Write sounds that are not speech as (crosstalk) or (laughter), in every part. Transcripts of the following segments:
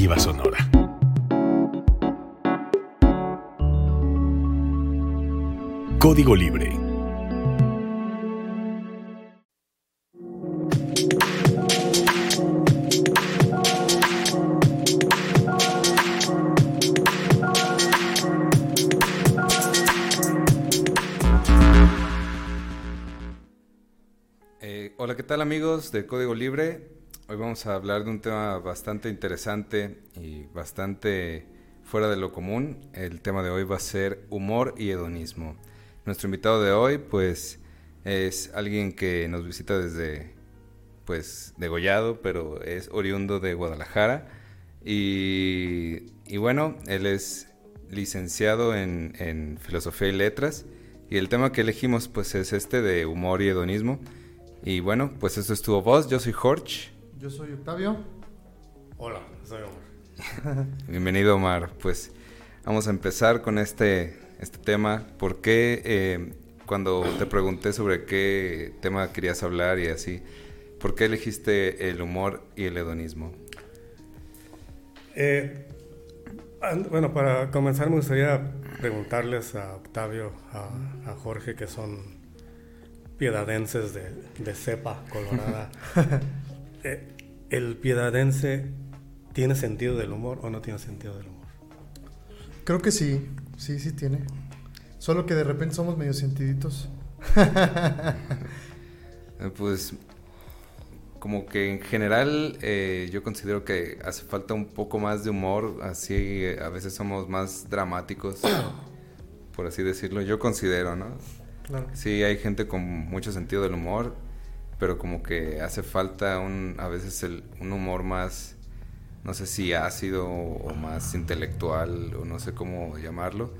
Sonora. Código Libre. Eh, hola, ¿qué tal amigos de Código Libre? Hoy vamos a hablar de un tema bastante interesante y bastante fuera de lo común. El tema de hoy va a ser humor y hedonismo. Nuestro invitado de hoy, pues, es alguien que nos visita desde, pues, degollado, pero es oriundo de Guadalajara. Y, y bueno, él es licenciado en, en Filosofía y Letras. Y el tema que elegimos, pues, es este de humor y hedonismo. Y bueno, pues eso estuvo voz. Yo soy Jorge. Yo soy Octavio. Hola, soy Omar. (laughs) Bienvenido, Omar. Pues vamos a empezar con este, este tema. ¿Por qué eh, cuando te pregunté sobre qué tema querías hablar y así, por qué elegiste el humor y el hedonismo? Eh, bueno, para comenzar me gustaría preguntarles a Octavio, a, a Jorge, que son piedadenses de, de cepa colorada. (laughs) Eh, ¿El piedadense tiene sentido del humor o no tiene sentido del humor? Creo que sí, sí, sí tiene. Solo que de repente somos medio sentiditos. (laughs) Eh, Pues como que en general eh, yo considero que hace falta un poco más de humor, así eh, a veces somos más dramáticos, (coughs) por así decirlo, yo considero, ¿no? Claro. Sí, hay gente con mucho sentido del humor, pero como que hace falta un, a veces el, un humor más, no sé si ácido o más intelectual o no sé cómo llamarlo,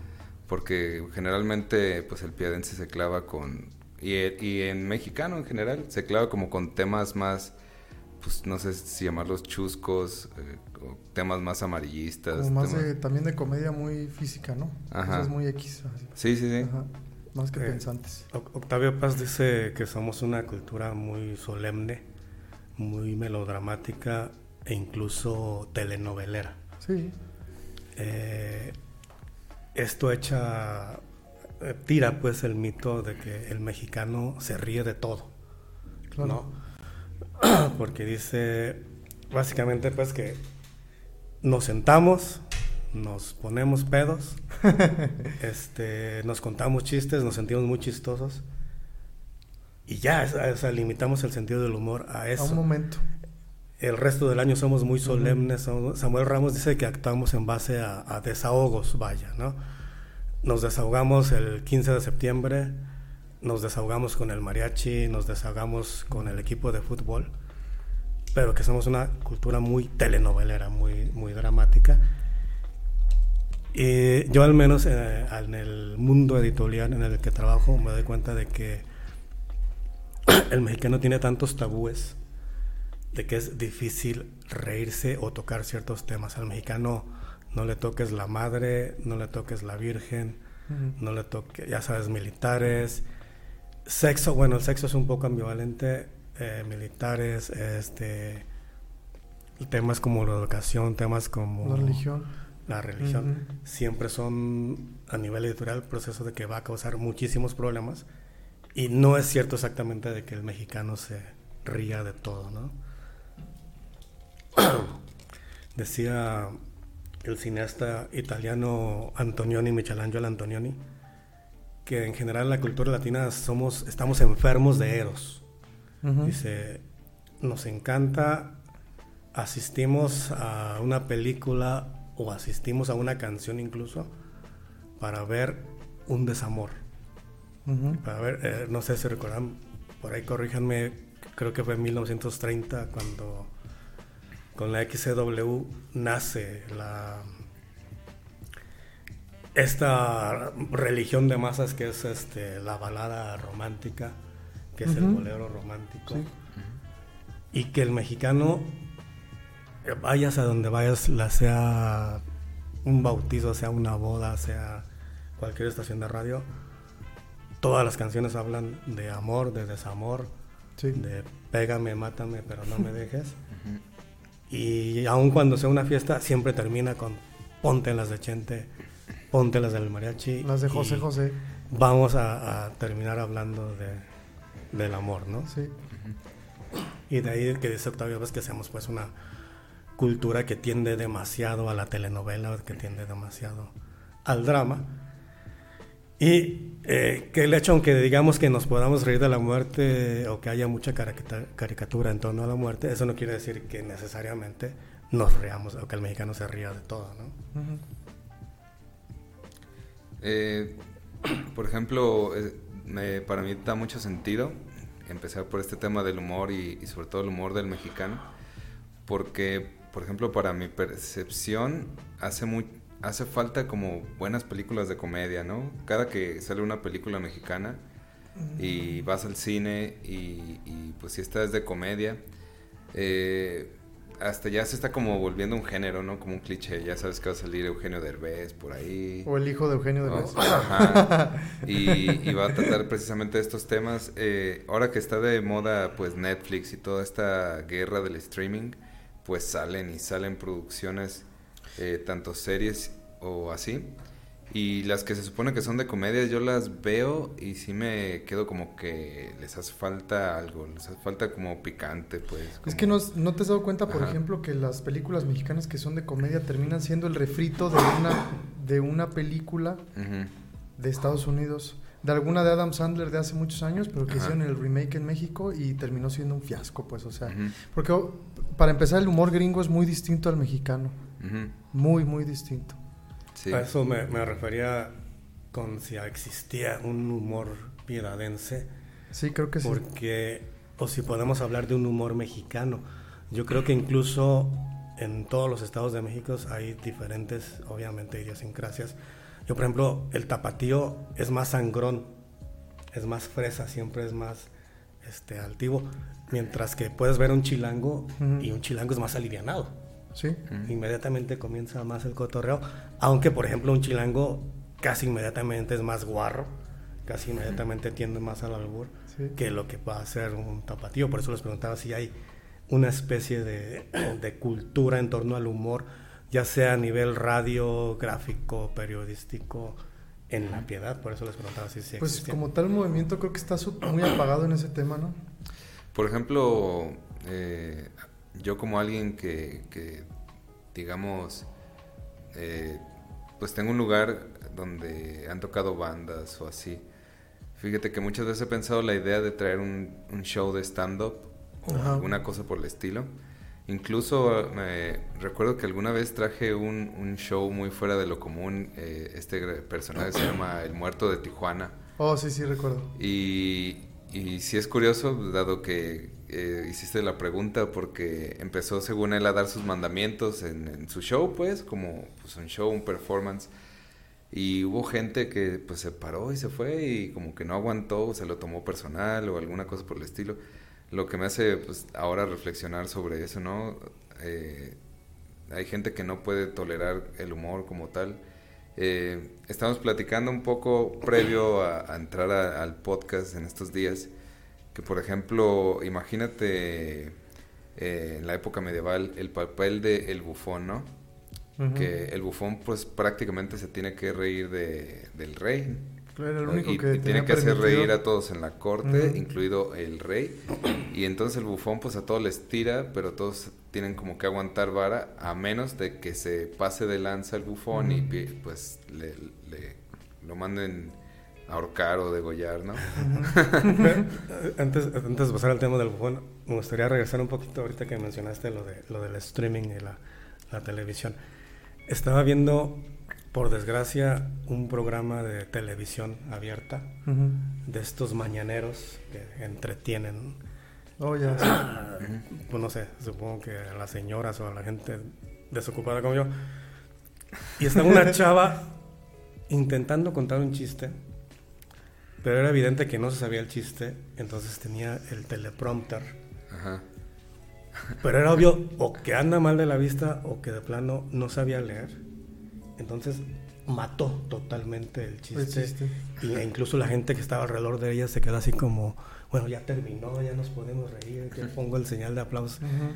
porque generalmente pues el piadense se clava con, y, y en mexicano en general, se clava como con temas más, pues no sé si llamarlos chuscos, eh, o temas más amarillistas. Como más temas- de, también de comedia muy física, ¿no? Ajá. Cosas muy X. así. Sí, sí, sí. Ajá. Más que Eh, pensantes. Oc- Octavio Paz dice que somos una cultura muy solemne, muy melodramática e incluso telenovelera. Sí. Eh, esto echa, eh, tira pues el mito de que el mexicano se ríe de todo, Claro. ¿no? (clears throat) Porque dice básicamente pues que nos sentamos, nos ponemos pedos, (laughs) este, nos contamos chistes, nos sentimos muy chistosos y ya, o sea, limitamos el sentido del humor a eso. A un momento. El resto del año somos muy solemnes. Samuel Ramos dice que actuamos en base a, a desahogos, vaya, ¿no? Nos desahogamos el 15 de septiembre, nos desahogamos con el mariachi, nos desahogamos con el equipo de fútbol, pero que somos una cultura muy telenovelera, muy, muy dramática. Y yo al menos eh, en el mundo editorial en el que trabajo me doy cuenta de que (clears throat) el mexicano tiene tantos tabúes de que es difícil reírse o tocar ciertos temas. Al mexicano no le toques la madre, no le toques la virgen, no le toques, ya sabes, militares. Sexo, bueno, el sexo es un poco ambivalente. eh, militares, este, temas como la educación, temas como La religión. La religión, siempre son a nivel editorial proceso de que va a causar muchísimos problemas y no es cierto exactamente de que el mexicano se ría de todo, ¿no? (coughs) Decía el cineasta italiano Antonioni, Michelangelo Antonioni, que en general en la cultura latina somos, estamos enfermos de eros. Ujú. Dice, nos encanta, asistimos a una película o asistimos a una canción incluso para ver un desamor. Para ver, eh, no sé si recuerdan, por ahí corríjanme, creo que fue en 1930 cuando con la XCW nace la esta religión de masas que es este la balada romántica, que es el bolero romántico. Sí. Y que el mexicano, vayas a donde vayas, la sea un bautizo, sea una boda, sea cualquier estación de radio, todas las canciones hablan de amor, de desamor, Sí. de pégame, mátame, pero no me (laughs) dejes. Y aun cuando sea una fiesta, siempre termina con ponte las de Chente, ponte las del mariachi. Las de José José. Vamos a, a terminar hablando de, del amor, ¿no? Sí. Y de ahí que dice Octavio Vaz que hacemos pues una cultura que tiende demasiado a la telenovela, que tiende demasiado al drama. Y eh, que el hecho, aunque digamos que nos podamos reír de la muerte o que haya mucha caricatura, en torno a la muerte, eso no quiere decir que necesariamente nos reamos o que el mexicano se ría de todo, ¿no? Ujú. Eh, (clears throat) por ejemplo, eh, me- para mí da mucho sentido empezar por este tema del humor y, y sobre todo el humor del mexicano, porque, por ejemplo, para mi percepción hace muy, hace falta como buenas películas de comedia, ¿no? Cada que sale una película mexicana y vas al cine y, y, pues si esta es de comedia, eh, hasta ya se está como volviendo un género, ¿no? Como un cliché, ya sabes que va a salir Eugenio Derbez por ahí. O el hijo de Eugenio de Derbez. ajá. (laughs) Y, y va a tratar precisamente estos temas. Eh, ahora que está de moda pues Netflix y toda esta guerra del streaming, pues salen y salen producciones, eh, tanto series o así. Y las que se supone que son de comedias, yo las veo y sí me quedo como que les hace falta algo, les hace falta como picante, pues. Es como- que no, no te has dado cuenta, por Ajá. ejemplo, que las películas mexicanas que son de comedia terminan siendo el refrito de una, de una película Ujú. de Estados Unidos, de alguna de Adam Sandler de hace muchos años, pero que Ajá. hicieron el remake en México y terminó siendo un fiasco, pues, o sea, Ujú. porque oh, para empezar el humor gringo es muy distinto al mexicano, Ujú. muy, muy distinto. Sí. A eso me, me refería con si existía un humor piedadense. Sí, creo que sí. porque o si podemos hablar de un humor mexicano. Yo creo que incluso en todos los estados de México hay diferentes, obviamente, idiosincrasias. Yo, por ejemplo, el tapatío es más sangrón, es más fresa, siempre es más este, altivo, mientras que puedes ver un chilango y un chilango es más alivianado. Sí. Inmediatamente comienza más el cotorreo, aunque, por ejemplo, un chilango casi inmediatamente es más guarro, casi inmediatamente tiende más al albur sí. que lo que va a ser un tapatío. Por eso les preguntaba si hay una especie de, (clears throat) de cultura en torno al humor, ya sea a nivel radio, gráfico, periodístico, en la piedad. Por eso les preguntaba si sí Pues existía. como tal movimiento creo que está muy apagado en ese tema, ¿no? Por ejemplo, eh, yo como alguien que, que, digamos, eh, pues tengo un lugar donde han tocado bandas o así. Fíjate que muchas veces he pensado la idea de traer un, un show de stand-up o Ajá. alguna cosa por el estilo. Incluso eh, me recuerdo que alguna vez traje un, un show muy fuera de lo común. eh, este personaje se llama El Muerto de Tijuana. Oh, sí, sí, recuerdo. Y, y sí es curioso, dado que eh, hiciste la pregunta, porque empezó según él a dar sus mandamientos en, en su show, pues, como pues, un show, un performance. Y hubo gente que pues se paró y se fue y como que no aguantó, se lo tomó personal o alguna cosa por el estilo. Lo que me hace pues ahora reflexionar sobre eso, ¿no? Eh, hay gente que no puede tolerar el humor como tal. Eh, estamos platicando un poco previo a, a entrar a- al podcast en estos días, que por ejemplo, imagínate eh, en la época medieval el papel de el bufón, ¿no? Que el bufón pues prácticamente se tiene que reír de, del rey. Era el ¿no? único y, que y tenía que hacer reír a todos en la corte, incluido el rey. Y entonces el bufón pues a todos les tira, pero todos tienen como que aguantar vara, a menos de que se pase de lanza el bufón y pues le, le- lo manden a ahorcar o degollar, ¿no? Pero, (laughs) eh, antes, antes de pasar al tema del bufón, me gustaría regresar un poquito ahorita que mencionaste lo, de, lo del streaming y la, la televisión. Estaba viendo, por desgracia, un programa de televisión abierta de estos mañaneros que entretienen, Oh, ya. sí. pues no sé, supongo que a las señoras o a la gente desocupada como yo. Y estaba una (laughs) chava intentando contar un chiste, pero era evidente que no se sabía el chiste, entonces tenía el teleprompter. Ajá. Pero era obvio o que anda mal de la vista o que de plano no sabía leer. Entonces mató totalmente el chiste. El chiste. Y e incluso la gente que estaba alrededor de ella se quedó así como, bueno, ya terminó, ya nos podemos reír, que pongo el señal de aplauso. Ujú.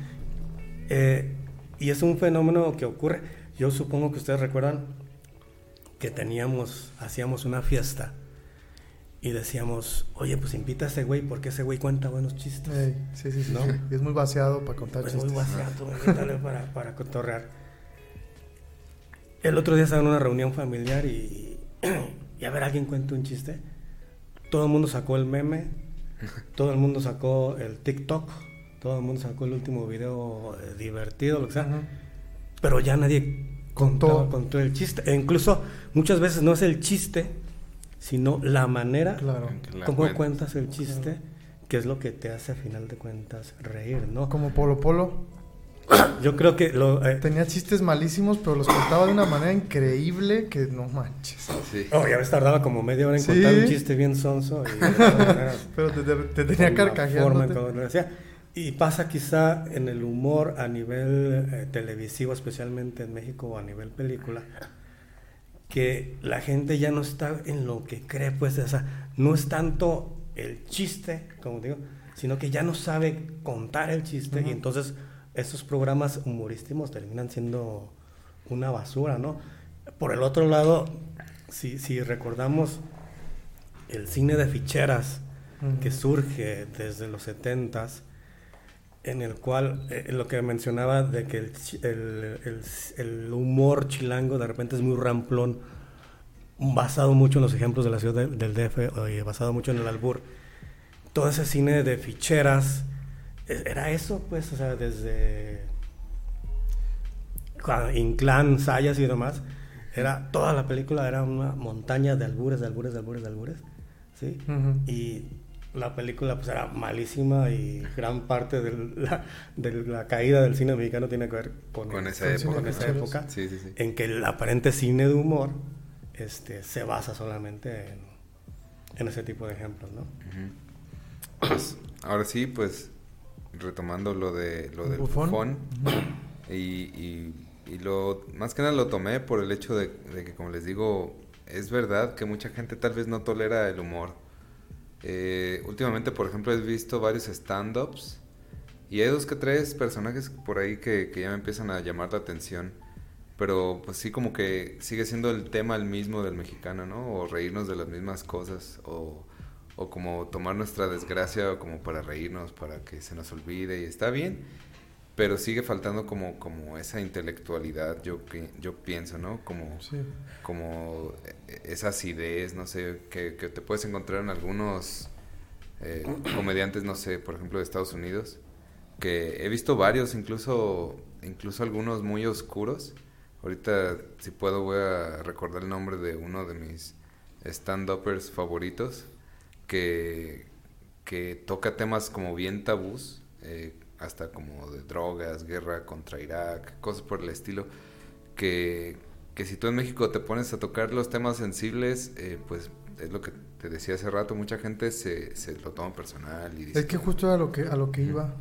Eh, Y es un fenómeno que ocurre. Yo supongo que ustedes recuerdan que teníamos, hacíamos una fiesta y decíamos, oye, pues invita a ese güey porque ese güey cuenta buenos chistes. Sí, sí, sí, ¿No? sí. Y es muy vaciado para contar Pues chistes. muy vaciado, invítale para, para cotorrear. El otro día estaba en una reunión familiar y, (clears throat) y a ver, alguien cuenta un chiste. Todo el mundo sacó el meme, todo el mundo sacó el TikTok, todo el mundo sacó el último video eh, divertido, lo que sea. Pero ya nadie Contó. contó, contó el chiste. E incluso muchas veces no es el chiste, sino la manera Claro. Que la cómo cuenta. cuentas el chiste, que es lo que te hace a final de cuentas reír, ¿no? Como Polo Polo. Yo creo que lo, eh, Tenía chistes malísimos, pero los contaba de una manera increíble que no manches. Sí. Oh, ya ves, tardaba como media hora en Sí. contar un chiste bien sonso. Y (laughs) Pero te, te- te tenía carcajeando. Y pasa quizá en el humor a nivel eh, televisivo, especialmente en México o a nivel película, que la gente ya no está en lo que cree, pues, o sea, no es tanto el chiste, como digo, sino que ya no sabe contar el chiste y entonces esos programas humorísticos terminan siendo una basura, ¿no? Por el otro lado, si, si recordamos el cine de ficheras que surge desde los 70s, en el cual eh, lo que mencionaba de que el, chi- el- el- el humor chilango de repente es muy ramplón, basado mucho en los ejemplos de la ciudad de- del DF, eh, basado mucho en el albur. Todo ese cine de ficheras, era eso, pues, o sea, desde Inclán, Sayas y demás, era toda la película era una montaña de albures, de albures, de albures, de albures, ¿sí? Ujú. Y la película pues era malísima y gran parte de la, de la caída del cine mexicano tiene que ver con, Con el- esa Con época. con esa época, Sí, sí, sí. en que el aparente cine de humor este, se basa solamente en, en ese tipo de ejemplos, ¿no? Pues, ahora sí, pues retomando lo de lo del Bufón. bufón, y, y, y lo más que nada lo tomé por el hecho de, de que como les digo es verdad que mucha gente tal vez no tolera el humor. Eh, últimamente por ejemplo he visto varios stand-ups y hay dos que tres personajes por ahí que, que ya me empiezan a llamar la atención pero pues sí como que sigue siendo el tema el mismo del mexicano no o reírnos de las mismas cosas o o como tomar nuestra desgracia como para reírnos, para que se nos olvide y está bien, pero sigue faltando como, como esa intelectualidad, yo, pi- yo pienso, ¿no? Como, Sí. como eh, esas ideas, no sé, que, que te puedes encontrar en algunos eh, (clears throat) comediantes, no sé, por ejemplo de Estados Unidos, que he visto varios, incluso, incluso algunos muy oscuros. Ahorita, si puedo, voy a recordar el nombre de uno de mis stand-uppers favoritos, que, que toca temas como bien tabús, eh, hasta como de drogas, guerra contra Irak, cosas por el estilo, que, que si tú en México te pones a tocar los temas sensibles, eh, pues es lo que te decía hace rato, mucha gente se, se lo toma personal y dice... Es que justo a lo que, a lo que iba.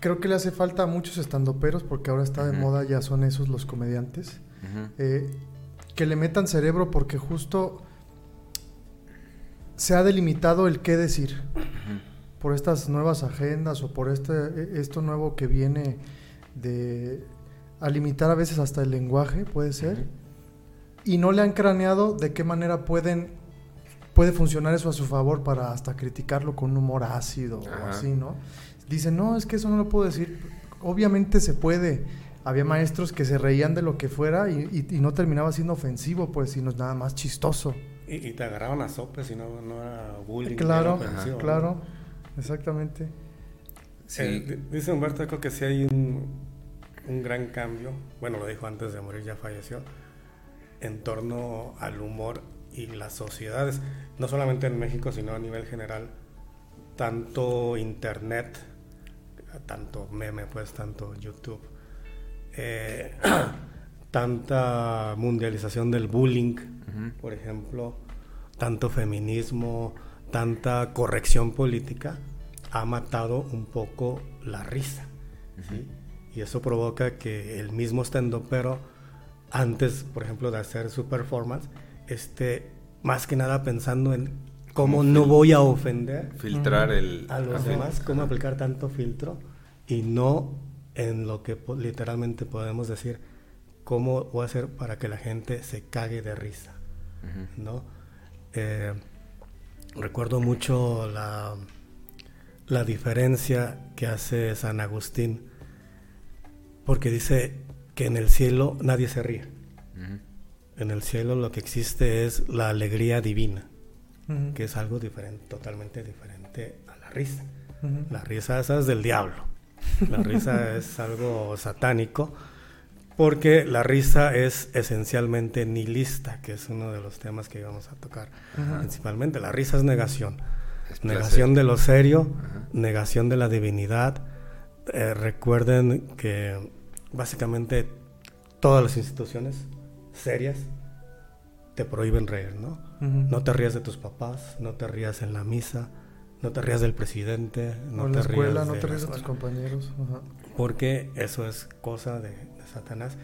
Creo que le hace falta a muchos estandoperos, porque ahora está de moda, ya son esos los comediantes, eh, que le metan cerebro porque justo se ha delimitado el qué decir por estas nuevas agendas o por este esto nuevo que viene de a limitar a veces hasta el lenguaje, puede ser, y no le han craneado de qué manera pueden puede funcionar eso a su favor para hasta criticarlo con un humor ácido o así, ¿no? Dicen, no, es que eso no lo puedo decir. Obviamente se puede. Había maestros que se reían de lo que fuera y, y- y no terminaba siendo ofensivo, pues, sino nada más chistoso. Y, y te agarraban a sopes y no, no era bullying. claro, era claro, exactamente. Sí, Eh, di- dice Humberto Eco que sí hay un, un gran cambio, bueno, lo dijo antes de morir, ya falleció, en torno al humor y las sociedades, no solamente en México, sino a nivel general, tanto internet, tanto meme, pues, tanto YouTube, eh, (clears throat) tanta mundialización del bullying, por ejemplo, tanto feminismo, tanta corrección política, ha matado un poco la risa. ¿sí? Y eso provoca que el mismo pero antes, por ejemplo, de hacer su performance, esté más que nada pensando en cómo no voy a ofender filtrar el... a los demás, cómo aplicar tanto filtro y no en lo que literalmente podemos decir cómo voy a hacer para que la gente se cague de risa, ¿no? Eh, recuerdo mucho la, la diferencia que hace San Agustín, porque dice que en el cielo nadie se ríe. En el cielo lo que existe es la alegría divina, que es algo diferente, totalmente diferente a la risa. La risa esa es del diablo. La risa es algo satánico porque la risa es esencialmente nihilista, que es uno de los temas que íbamos a tocar principalmente. La risa es negación. negación de lo serio, negación de la divinidad. Eh, recuerden que básicamente todas las instituciones serias te prohíben reír, ¿no? No te rías de tus papás, no te rías en la misa, no te rías del presidente, no en te la escuela, rías no de te la rías de tus compañeros. Ajá. Porque eso es cosa de Satanás.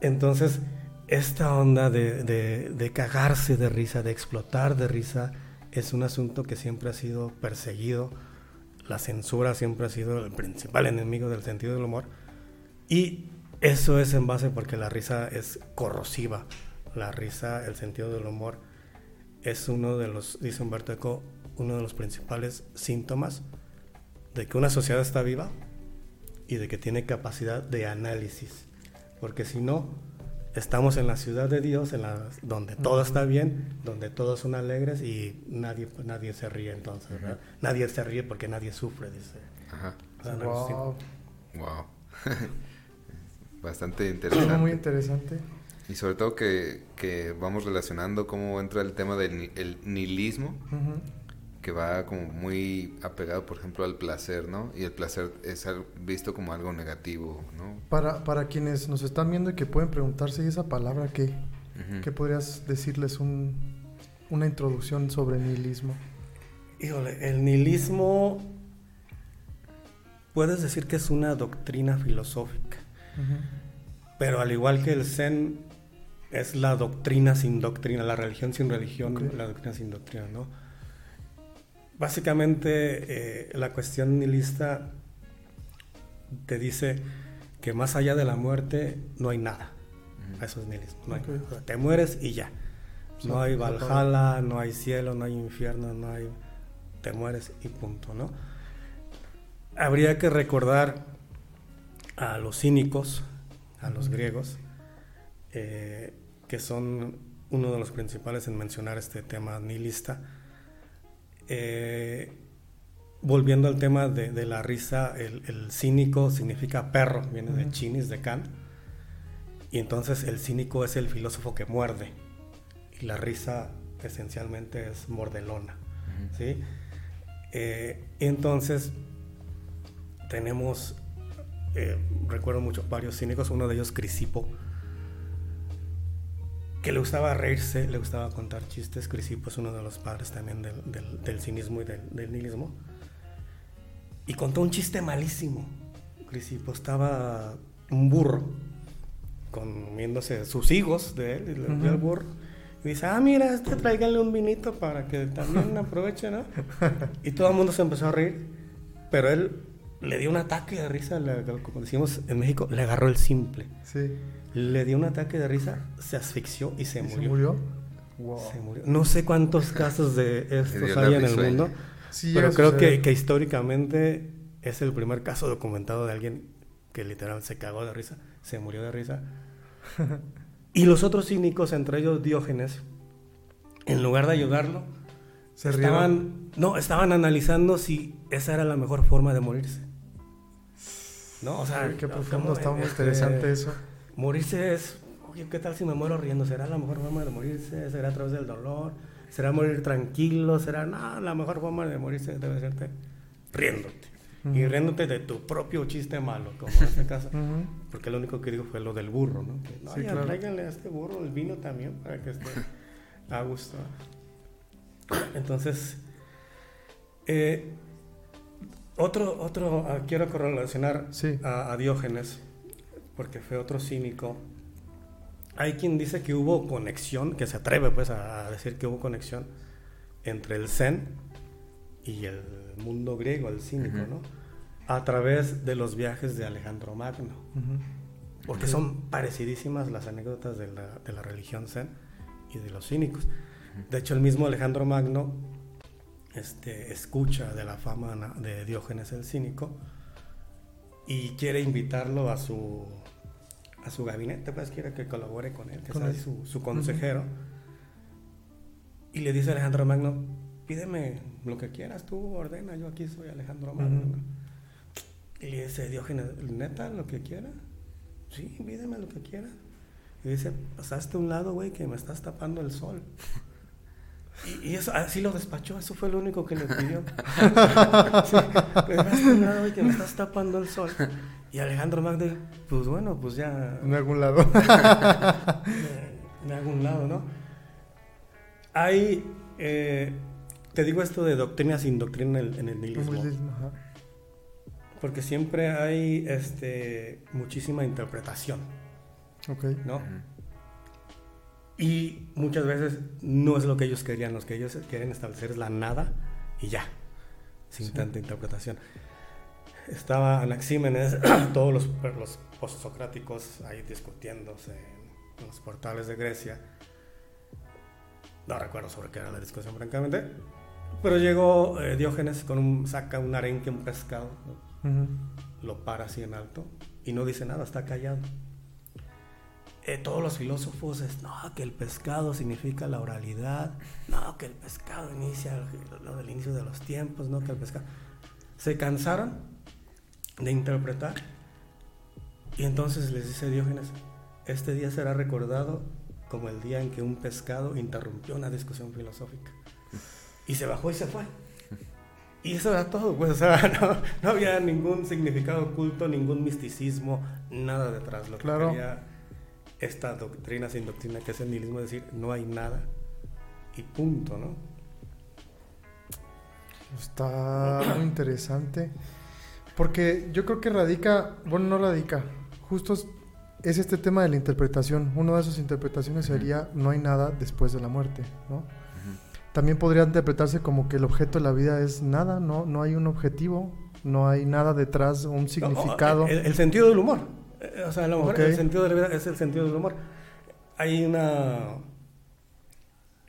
Entonces, esta onda de, cagarse de risa, de explotar de risa, es un asunto que siempre ha sido perseguido. La censura siempre ha sido el principal enemigo del sentido del humor. Y eso es en base porque la risa es corrosiva. La risa, el sentido del humor, es uno de los, dice Humberto Eco, uno de los principales síntomas de que una sociedad está viva y de que tiene capacidad de análisis. Porque si no, estamos en la ciudad de Dios, en la, donde todo está bien, donde todos son alegres y nadie, nadie se ríe entonces. ¿verdad? Nadie se ríe porque nadie sufre, dice. Ajá. San Agustín. Wow. Wow. Bastante Muy interesante. interesante. Y sobre todo que, que vamos relacionando cómo entra el tema del ni- el nihilismo, Ujú. Que va como muy apegado, por ejemplo, al placer, ¿no? Y el placer es visto como algo negativo, ¿no? Para, para quienes nos están viendo y que pueden preguntarse, ¿y esa palabra qué? ¿Qué podrías decirles un, una introducción sobre nihilismo? Híjole, el nihilismo puedes decir que es una doctrina filosófica, pero al igual que el Zen es la doctrina sin doctrina, la religión sin religión, la doctrina sin doctrina, ¿no? Básicamente eh, la cuestión nihilista te dice que más allá de la muerte no hay nada. Eso es nihilismo. no hay te mueres y ya. No hay. Valhalla, no hay cielo, no hay infierno, no hay... Te mueres y punto, ¿no? Habría que recordar a los cínicos, a los griegos, eh, que son uno de los principales en mencionar este tema nihilista. Eh, volviendo al tema de, de la risa, el, el cínico significa perro, viene de chinis, de can. Y entonces el cínico es el filósofo que muerde. Y la risa esencialmente es mordelona. ¿sí? Eh, entonces tenemos, eh, recuerdo mucho, varios cínicos, uno de ellos Crisipo, que le gustaba reírse, le gustaba contar chistes. Crisipo es uno de los padres también del, del- del cinismo y del, del nihilismo. Y contó un chiste malísimo. Crisipo estaba un burro comiéndose sus higos de él y le dio al Ujú. burro. Y dice, ah, mira, este tráiganle un vinito para que también (laughs) aproveche, ¿no? Y todo el mundo se empezó a reír, pero él le dio un ataque de risa, le- como decimos en México, le agarró el simple. Sí. Le dio un ataque de risa, se asfixió y se ¿Y murió. se murió? Wow. Se murió. No sé cuántos casos de estos hay en el mundo, Sí, pero creo que, históricamente es el primer caso documentado de alguien que literalmente se cagó de risa, se murió de risa. (laughs) y los otros cínicos, entre ellos Diógenes, en lugar de ayudarlo, Se rieron. estaban, no, estaban analizando si esa era la mejor forma de morirse. ¿No? O sea, Ay, qué profundo, ¿cómo, está muy este, interesante eso. Morirse es, oye, ¿qué tal si me muero riendo? ¿Será la mejor forma de morirse? ¿Será a través del dolor? ¿Será morir tranquilo? ¿Será, no, la mejor forma de morirse debe ser riéndote? Y riéndote de tu propio chiste malo, como en este caso. Porque lo único que digo fue lo del burro, ¿no? Que, no, Sí, claro. tráiganle a este burro el vino también para que esté a gusto. (coughs) Entonces, eh, otro, otro, ah, quiero correlacionar Sí. a, a Diógenes, porque fue otro cínico. Hay quien dice que hubo conexión, que se atreve pues a, decir que hubo conexión entre el Zen y el mundo griego, el cínico. ¿no? a través de los viajes de Alejandro Magno. Porque son parecidísimas las anécdotas de la, de la, religión zen y de los cínicos. De hecho, el mismo Alejandro Magno este, escucha de la fama de Diógenes el cínico y quiere invitarlo a su, a su gabinete, pues quiere que colabore con él, que sea su, su, consejero. Y le dice a Alejandro Magno, pídeme lo que quieras, tú ordena, yo aquí soy Alejandro Magno. Y le dice Diógenes, neta, lo que quiera. Sí, pídeme lo que quiera. Y dice, pasaste a un lado, güey, que me estás tapando el sol. Y, eso, así lo despachó, eso fue lo único que le pidió. (laughs) sí, pasaste a un lado, güey, que me estás tapando el sol. Y Alejandro Magno, pues bueno, pues ya... En algún lado. (laughs) en algún lado, ¿no? Hay, eh, te digo esto de doctrina sin doctrina en el, en el nihilismo. Porque siempre hay este, muchísima interpretación. Ok. ¿No? Y muchas veces no es lo que ellos querían. Lo que ellos quieren establecer es la nada y ya. Sin tanta interpretación. Estaba Anaxímenes, (clears throat) todos los, los postsocráticos ahí discutiéndose en los portales de Grecia. No recuerdo sobre qué era la discusión, francamente. Pero llegó eh, Diógenes con un, saca un arenque, un pescado, lo para así en alto y no dice nada, está callado. Eh, todos los filósofos es, no, que el pescado significa la oralidad, no, que el pescado inicia lo del inicio de los tiempos, no, que el pescado... Se cansaron de interpretar y entonces les dice Diógenes, este día será recordado como el día en que un pescado interrumpió una discusión filosófica. Y se bajó y se fue. Y eso era todo, pues, o sea, (laughs) no, había ningún significado oculto, ningún misticismo, nada detrás. Lo que claro. quería esta doctrina sin doctrina, que es el nihilismo, es decir, no hay nada y punto, ¿no? Está muy interesante. Porque yo creo que radica, bueno, no radica, justo es este tema de la interpretación. Una de esas interpretaciones sería no hay nada después de la muerte, ¿no? También podría interpretarse como que el objeto de la vida es nada, no, no hay un objetivo, no hay nada detrás, un significado. el, sentido del humor. Eh, o sea, a lo mejor el sentido de la vida es el sentido del humor. Hay una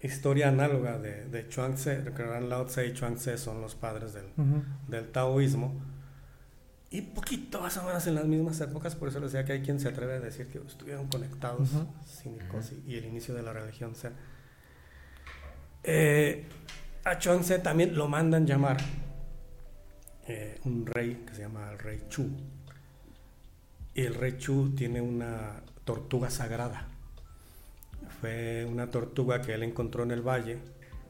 historia análoga de, de Chuang Tse, recordarán Lao Tse y Chuang Tse son los padres del, del taoísmo. Y poquito más o menos en las mismas épocas, por eso les decía que hay quien se atreve a decir que estuvieron conectados, cínicos, y, y, el inicio de la religión Zen. Eh, a Chuang-Tse también lo mandan llamar eh, un rey que se llama el rey Chu. Y el rey Chu tiene una tortuga sagrada. Fue una tortuga que él encontró en el valle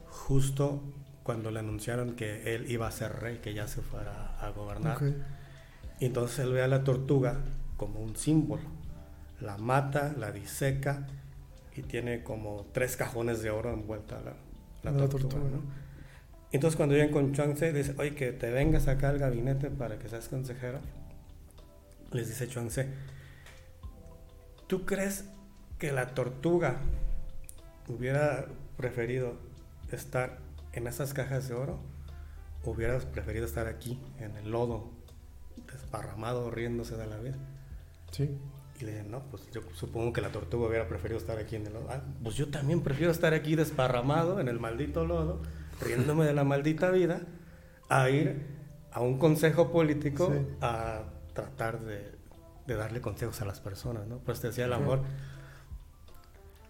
justo cuando le anunciaron que él iba a ser rey, que ya se fuera a gobernar. Y entonces él ve a la tortuga como un símbolo. La mata, la diseca y tiene como tres cajones de oro envuelta la, la, tortuga, ¿no? Entonces cuando llegan con Chuang Tse, dice, oye, que te vengas acá al gabinete para que seas consejero. Les dice Chuang Tse, ¿tú crees que la tortuga hubiera preferido estar en esas cajas de oro? ¿O hubieras preferido estar aquí, en el lodo, desparramado, riéndose de la vida? Sí. Y le dije, no, pues yo supongo que la tortuga hubiera preferido estar aquí en el lodo. Ah, pues yo también prefiero estar aquí desparramado en el maldito lodo, riéndome de la maldita vida, a ir a un consejo político a tratar de, de, darle consejos a las personas, ¿no? Pues te decía, el amor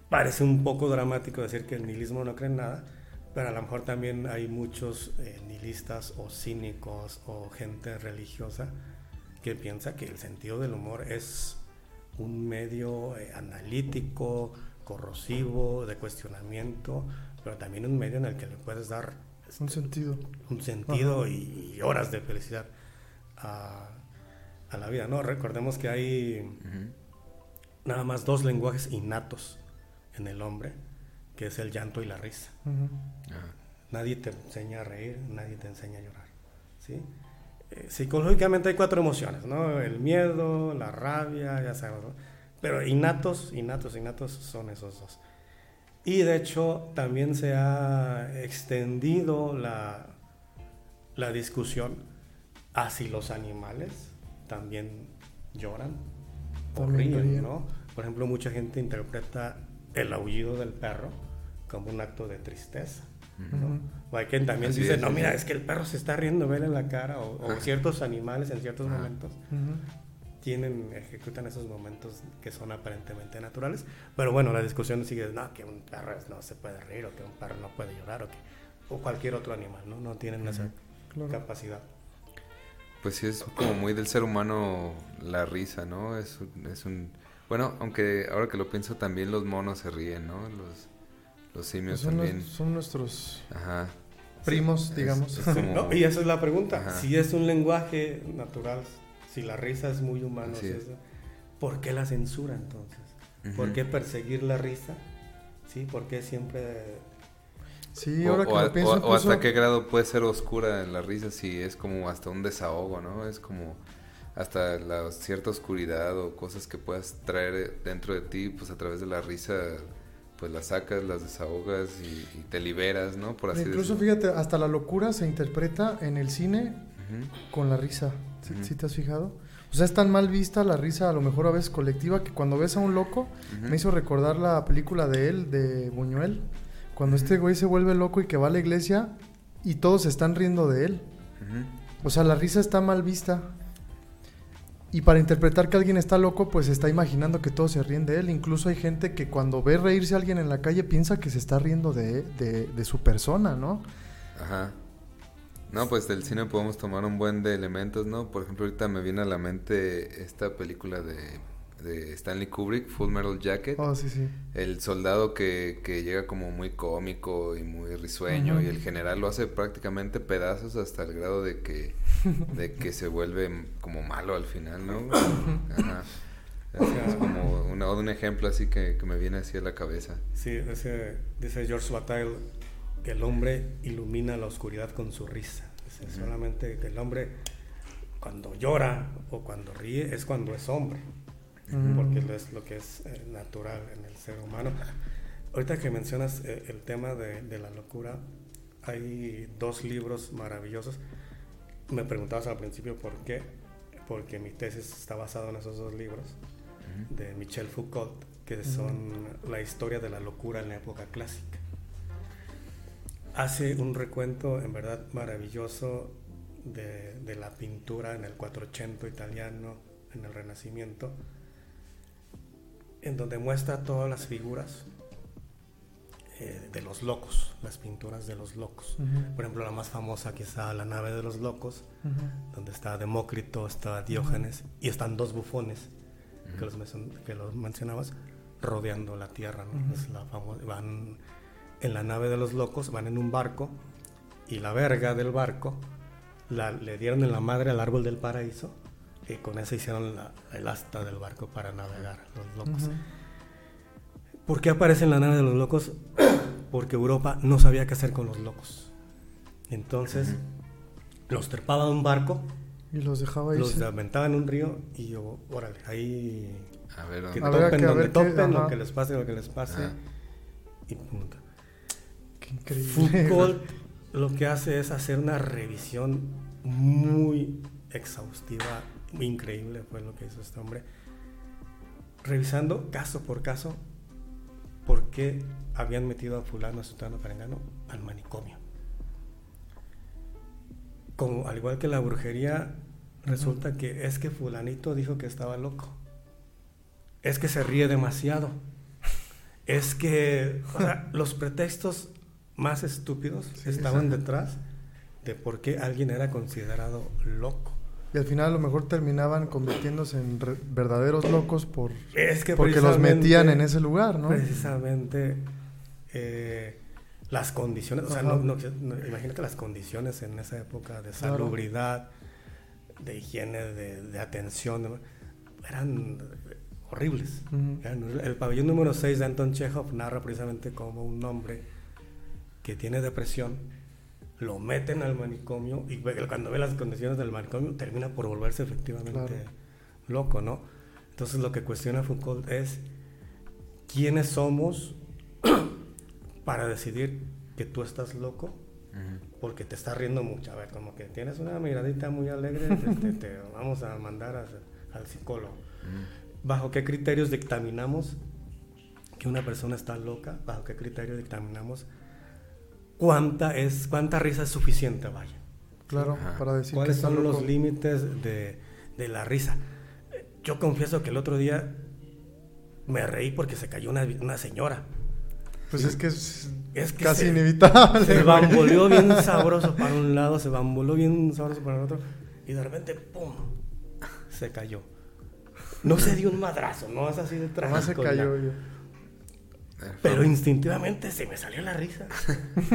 parece un poco dramático decir que el nihilismo no cree en nada, pero a lo mejor también hay muchos eh, nihilistas o cínicos o gente religiosa que piensa que el sentido del humor es un medio eh, analítico, corrosivo, de cuestionamiento, pero también un medio en el que le puedes dar un este, sentido, un sentido y, horas de felicidad a, la vida. No, recordemos que hay nada más dos lenguajes innatos en el hombre, que es el llanto y la risa. Nadie te enseña a reír, nadie te enseña a llorar, ¿sí? Eh, psicológicamente hay cuatro emociones, ¿no? El miedo, la rabia, ya sabes, Pero innatos, innatos, innatos son esos dos. Y de hecho también se ha extendido la, la discusión Así los animales también lloran o También ríen. ¿no? Por ejemplo, mucha gente interpreta el aullido del perro como un acto de tristeza. Ujú. O hay quien también Así dice, es, no, mira, es que el perro se está riendo, vele en la cara, o, ciertos animales en ciertos Ajá. momentos tienen, ejecutan esos momentos que son aparentemente naturales. Pero bueno, la discusión sigue, no, que un perro no se puede reír, o que un perro no puede llorar, o que o cualquier otro animal, ¿no? No tienen esa Claro. capacidad. Pues sí, es como muy del ser humano la risa, ¿no? Es un, es un... Bueno, aunque ahora que lo pienso también los monos se ríen, ¿no? Los, los Pues simios son, también. son nuestros Ajá. primos, digamos. es como- No, y esa es la pregunta. Ajá. Si es un lenguaje natural, si la risa es muy humana, es. ¿por qué la censura entonces? ¿Por qué perseguir la risa? ¿Sí? ¿Por qué siempre Sí, O- ahora o, que a- lo pienso, o- o hasta qué grado puede ser oscura la risa si es como hasta un desahogo, ¿no? Es como hasta la cierta oscuridad o cosas que puedas traer dentro de ti, pues a través de la risa, pues las sacas, las desahogas y, y te liberas, ¿no? Por así incluso decirlo. fíjate, hasta la locura se interpreta en el cine con la risa. ¿Sí, te has fijado? O sea, es tan mal vista la risa, a lo mejor a veces colectiva, que cuando ves a un loco, me hizo recordar la película de él, de Buñuel, cuando este güey se vuelve loco y que va a la iglesia y todos están riendo de él. O sea, la risa está mal vista. Y para interpretar que alguien está loco, pues está imaginando que todos se ríen de él. Incluso hay gente que cuando ve reírse a alguien en la calle piensa que se está riendo de, de- de su persona, ¿no? Ajá. No, pues del cine podemos tomar un buen de elementos, ¿no? Por ejemplo, ahorita me viene a la mente esta película de, de Stanley Kubrick, Full Metal Jacket. Oh, sí, sí. El soldado que, que llega como muy cómico y muy risueño y el general lo hace prácticamente pedazos hasta el grado de que, de que se vuelve como malo al final, ¿no? (laughs) Ajá. Es, es como una- un ejemplo así que, que me viene así a la cabeza. Sí, ese- dice George Bataille que el hombre ilumina la oscuridad con su risa. Dice, Ujú. Solamente que el hombre cuando llora o cuando ríe es cuando es hombre, Ujú. porque es lo que es eh, natural en el ser humano. Ahorita que mencionas eh, el tema de, de la locura, hay dos libros maravillosos. Me preguntabas al principio por qué, porque mi tesis está basada en esos dos libros de Michel Foucault, que son la historia de la locura en la época clásica. Hace un recuento en verdad maravilloso de, de la pintura en el 480 italiano, en el Renacimiento, en donde muestra todas las figuras eh, de los locos, las pinturas de los locos. Por ejemplo, la más famosa quizá la nave de los locos, donde está Demócrito, está Diógenes y están dos bufones que los, mencion- que los mencionabas rodeando la tierra. ¿no? Ujú. Es la famo- van en la nave de los locos, van en un barco y la verga del barco la, le dieron en la madre al árbol del paraíso y con eso hicieron la- el asta del barco para navegar los locos. ¿Por qué aparece en la nave de los locos? (clears throat) Porque Europa no sabía qué hacer con los locos. Entonces los trepaba a un barco Y los dejaba ahí. los sí. aventaba en un río y yo, órale, ahí A ver, que A topen donde topen, lo que les pase, lo que les pase. Ajá. Y punto. Qué increíble. Foucault (laughs) lo que hace es hacer una revisión muy exhaustiva, muy increíble fue lo que hizo este hombre. Revisando caso por caso por qué habían metido a fulano, a sutano, a perengano al manicomio. Como, al igual que la brujería, resulta que es que fulanito dijo que estaba loco. Es que se ríe demasiado. Es que o sea, los pretextos más estúpidos Sí, estaban detrás de por qué alguien era considerado loco. Y al final a lo mejor terminaban convirtiéndose en re- verdaderos locos por Es que porque los metían en ese lugar, ¿no? Precisamente eh, las condiciones, o sea, no, no- no- imagínate las condiciones en esa época de Claro. salubridad, de higiene, de, de atención, eran horribles. Eran- El pabellón número 6 de Anton Chekhov narra precisamente como un hombre que tiene depresión lo meten al manicomio y cuando ve las condiciones del manicomio termina por volverse efectivamente Claro. loco, ¿no? Entonces lo que cuestiona Foucault es quiénes somos (clears throat) para decidir que tú estás loco Porque te está riendo mucho. A ver, como que tienes una miradita muy alegre, (laughs) te, te, vamos a mandar al psicólogo. ¿Bajo qué criterios dictaminamos que una persona está loca? ¿Bajo qué criterio dictaminamos cuánta, es, cuánta risa es suficiente, vaya? Claro, para decir ¿Cuáles son los límites de, de, la risa? Yo confieso que el otro día me reí porque se cayó una, una señora. Pues es que es, casi inevitable. Se bamboleó (laughs) bien sabroso para un lado, se bamboleó bien sabroso para el otro, y de repente, ¡pum! Se cayó. No se dio un madrazo, no es así de trágico. se cayó yo. Pero instintivamente se me salió la risa.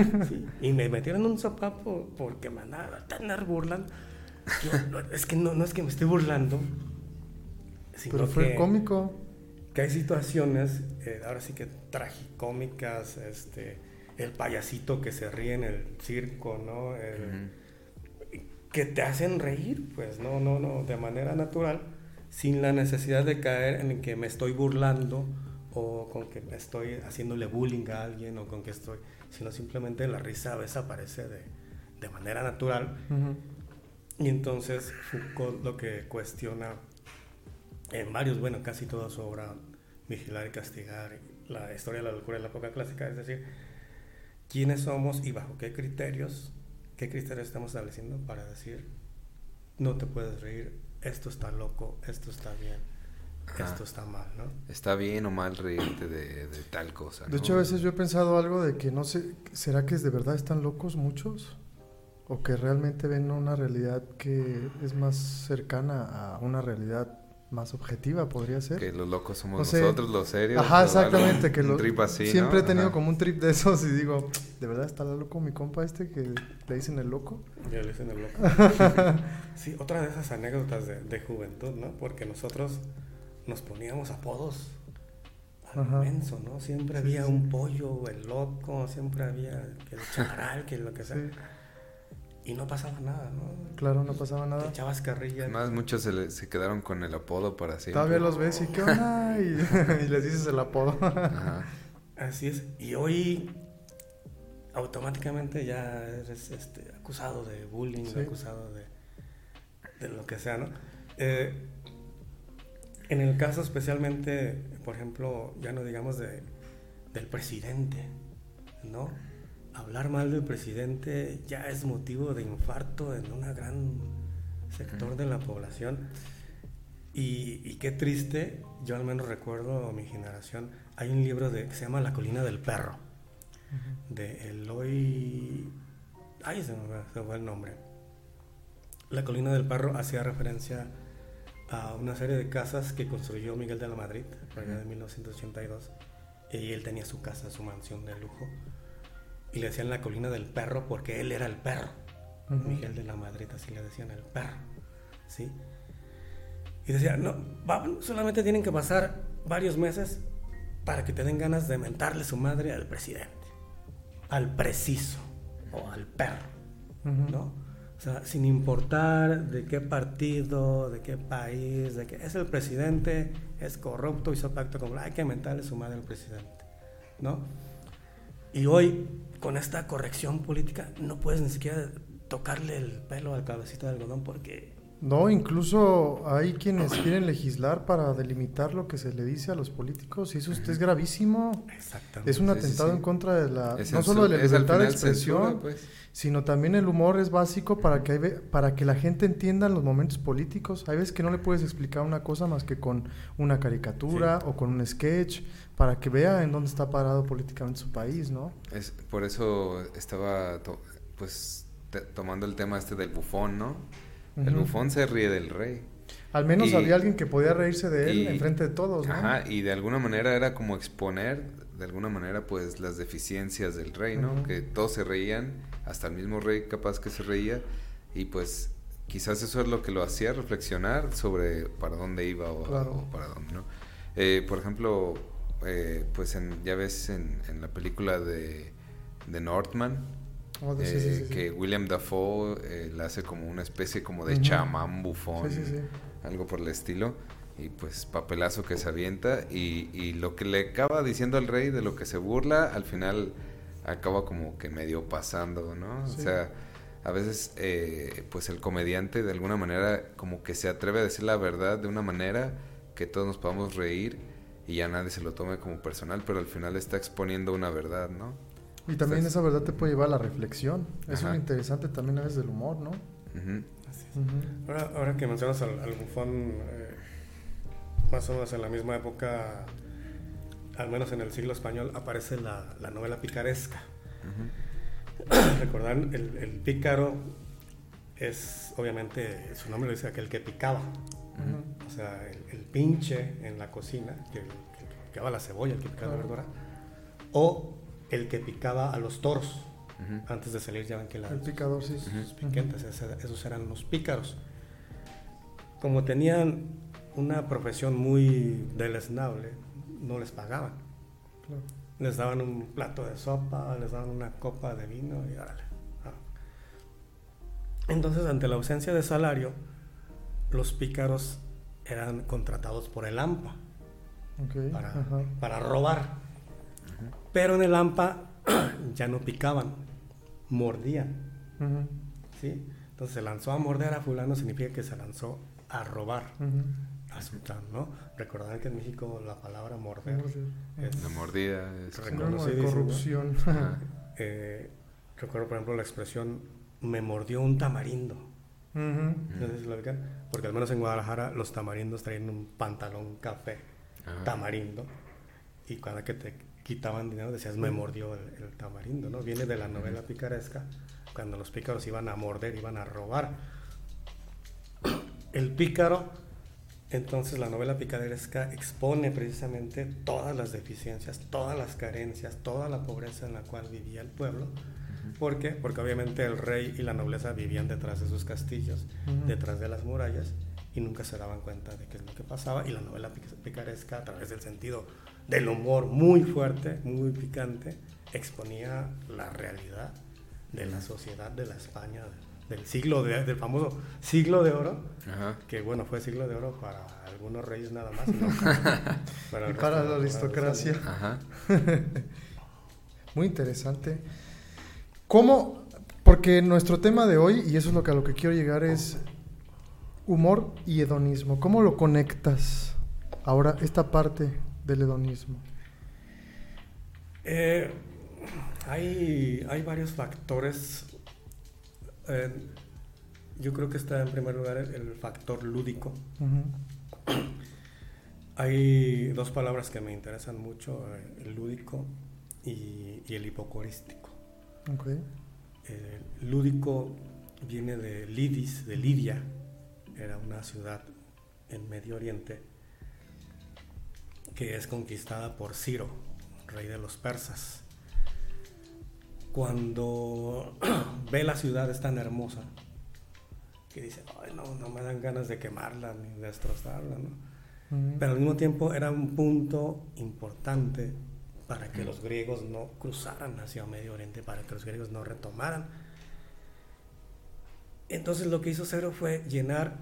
(laughs) Y me metieron un sopapo porque me andaba tan burlando. es que no, no es que me esté burlando. Pero fue cómico. Que hay situaciones, eh, ahora sí que tragicómicas, este, el payasito que se ríe en el circo, ¿no? Que te hacen reír, pues, no, no, no, de manera natural, sin la necesidad de caer en que me estoy burlando o con que estoy haciéndole bullying a alguien o con que estoy, sino simplemente la risa a veces aparece de, de manera natural. Y entonces Foucault lo que cuestiona en varios, bueno, casi toda su obra, Vigilar y Castigar, la historia de la locura de la época clásica, es decir, quiénes somos y bajo qué criterios, qué criterios estamos estableciendo para decir, no te puedes reír, esto está loco, esto está bien esto está mal, ¿no? Está bien o mal reírte de, tal cosa. De hecho, a veces yo he pensado algo de que no sé, ¿será que de verdad están locos muchos? ¿O que realmente ven una realidad que es más cercana a una realidad más objetiva, podría ser? Que los locos somos nosotros, los serios. Ajá, exactamente. Que lo, trip así, siempre he tenido como un trip de esos y digo, ¿de verdad está loco mi compa este que le dicen el loco? Ya le dicen el loco. (laughs) sí, otra de esas anécdotas de, de juventud, ¿no? Porque nosotros nos poníamos apodos al inmenso, ¿no? Siempre había un pollo, el loco, siempre había que el charal, que lo que sea. Y no pasaba nada, ¿no? Claro, no pasaba nada. Te echabas carrilla. Además, muchos se, se, quedaron con el apodo para siempre. Todavía los ves y qué onda, (laughs) y, les dices el apodo. Así es. Y hoy automáticamente ya eres este, acusado de bullying, acusado de, de lo que sea, ¿no? Eh, en el caso especialmente, por ejemplo, ya no digamos de, del presidente, ¿no? Hablar mal del presidente ya es motivo de infarto en un gran sector de la población. Y, qué triste, yo al menos recuerdo mi generación, hay un libro de, que se llama La colina del perro, de Eloy... Ay, se me, se me fue el nombre. La colina del perro hacía referencia a una serie de casas que construyó Miguel de la Madrid, allá de 1982. Y él tenía su casa, su mansión de lujo. Y le decían la colina del perro porque él era el perro. Miguel de la Madrid, así le decían el perro. ¿Sí? Y decía, no, solamente tienen que pasar varios meses para que te den ganas de mentarle su madre al presidente, al preciso o al perro, ¿no? Sin importar de qué partido, de qué país, de qué es el presidente, es corrupto, hizo pacto con... Hay que mentarle su madre al presidente, ¿no? Y hoy, con esta corrección política, no puedes ni siquiera tocarle el pelo al cabecito de algodón porque... No, incluso hay quienes quieren legislar para delimitar lo que se le dice a los políticos y eso es gravísimo. Exactamente. Es un atentado en contra de la... no solo de la libertad de expresión. pues sino también el humor es básico para que, para que la gente entienda los momentos políticos. Hay veces que no le puedes explicar una cosa más que con una caricatura o con un sketch, para que vea en dónde está parado políticamente su país, ¿no? Es, por eso estaba pues tomando el tema este del bufón, ¿no? El bufón se ríe del rey. Al menos había alguien que podía reírse de él en frente de todos, ¿no? Ajá, y de alguna manera era como exponer, de alguna manera, pues las deficiencias del rey, ¿no? Que todos se reían hasta el mismo rey capaz que se reía y pues quizás eso es lo que lo hacía reflexionar sobre para dónde iba o, para dónde, ¿no? Eh, por ejemplo, eh, pues en, ya ves en, en la película de, de Northman, oh, eh, que William Dafoe la hace como una especie como de chamán bufón, algo por el estilo, y pues papelazo que se avienta, y, y lo que le acaba diciendo al rey, de lo que se burla, al final acaba como que medio pasando, ¿no? O sea, a veces eh, pues el comediante de alguna manera como que se atreve a decir la verdad de una manera que todos nos podamos reír y ya nadie se lo tome como personal, pero al final está exponiendo una verdad, ¿no? Y también Estás- esa verdad te puede llevar a la reflexión. Eso es Ajá. interesante también a veces del humor, ¿no? Ujú. Así es. Ujú. Ahora, ahora que mencionas al, al bufón, eh, más o menos en la misma época, al menos en el siglo español, aparece la, la novela picaresca. (clears throat) Recordan, el, el pícaro es, obviamente, su nombre lo dice aquel que picaba. O sea, el, el pinche en la cocina, que, que picaba la cebolla, el que picaba la verdura, o el que picaba a los toros. Antes de salir ya ven que la, El picador, sí. sus esos eran los pícaros. Como tenían una profesión muy deleznable, no les pagaban. Claro. Les daban un plato de sopa, les daban una copa de vino y órale. Ah. Entonces, ante la ausencia de salario, los pícaros eran contratados por el AMPA para robar. Pero en el AMPA (clears throat) ya no picaban, mordían. ¿sí? Entonces se lanzó a morder a fulano significa que se lanzó a robar ujú. a sultán, ¿no? Recordarán que en México la palabra morder es... La mordida es de corrupción. (laughs) Eh, recuerdo, por ejemplo, la expresión me mordió un tamarindo. No sé si lo ubican, porque al menos en Guadalajara los tamarindos traían un pantalón café tamarindo y cada que te quitaban dinero decías me mordió el, el tamarindo, ¿no? Viene de la novela picaresca, cuando los pícaros iban a morder, iban a robar. El pícaro, entonces la novela picaresca expone precisamente todas las deficiencias, todas las carencias, toda la pobreza en la cual vivía el pueblo. ¿Por qué? Porque obviamente el rey y la nobleza vivían detrás de sus castillos, detrás de las murallas, y nunca se daban cuenta de qué es lo que pasaba. Y la novela pic- picaresca, a través del sentido del humor muy fuerte, muy picante, exponía la realidad de la sociedad de la España del siglo de- del famoso siglo de oro, Ajá. que bueno, fue siglo de oro para algunos reyes nada más, y no (laughs) para, Y para la de aristocracia. Ajá. (laughs) Muy interesante. ¿Cómo? Porque nuestro tema de hoy, y eso es lo que a lo que quiero llegar, es humor y hedonismo. ¿Cómo lo conectas ahora esta parte del hedonismo? Eh, hay, hay varios factores. Eh, yo creo que está en primer lugar el, el factor lúdico. Hay dos palabras que me interesan mucho, eh, el lúdico y, y el hipocorístico. El lúdico viene de Lidis, de Lidia, era una ciudad en Medio Oriente que es conquistada por Ciro, rey de los persas. Cuando (clears throat) ve la ciudad es tan hermosa que dice, Ay, no, no me dan ganas de quemarla ni destrozarla, ¿no? Pero al mismo tiempo era un punto importante para que los griegos no cruzaran hacia Medio Oriente, para que los griegos no retomaran. Entonces lo que hizo Cero fue llenar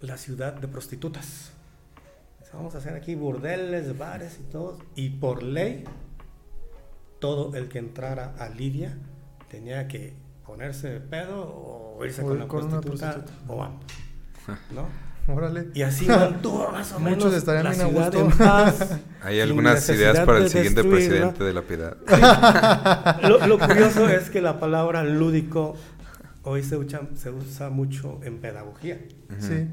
la ciudad de prostitutas. Vamos a hacer aquí burdeles, bares y todo. Y por ley, todo el que entrara a Lidia tenía que ponerse de pedo o irse O con la con una prostituta, prostituta. o ambos. ¿no? (laughs) Órale. Y así mantuvo (laughs) más o Muchos menos estarían la bien ciudad en paz. (laughs) Hay algunas ideas para el siguiente presidente de la piedad. Lo, lo curioso es que la palabra lúdico hoy se usa, se usa mucho en pedagogía. Sí.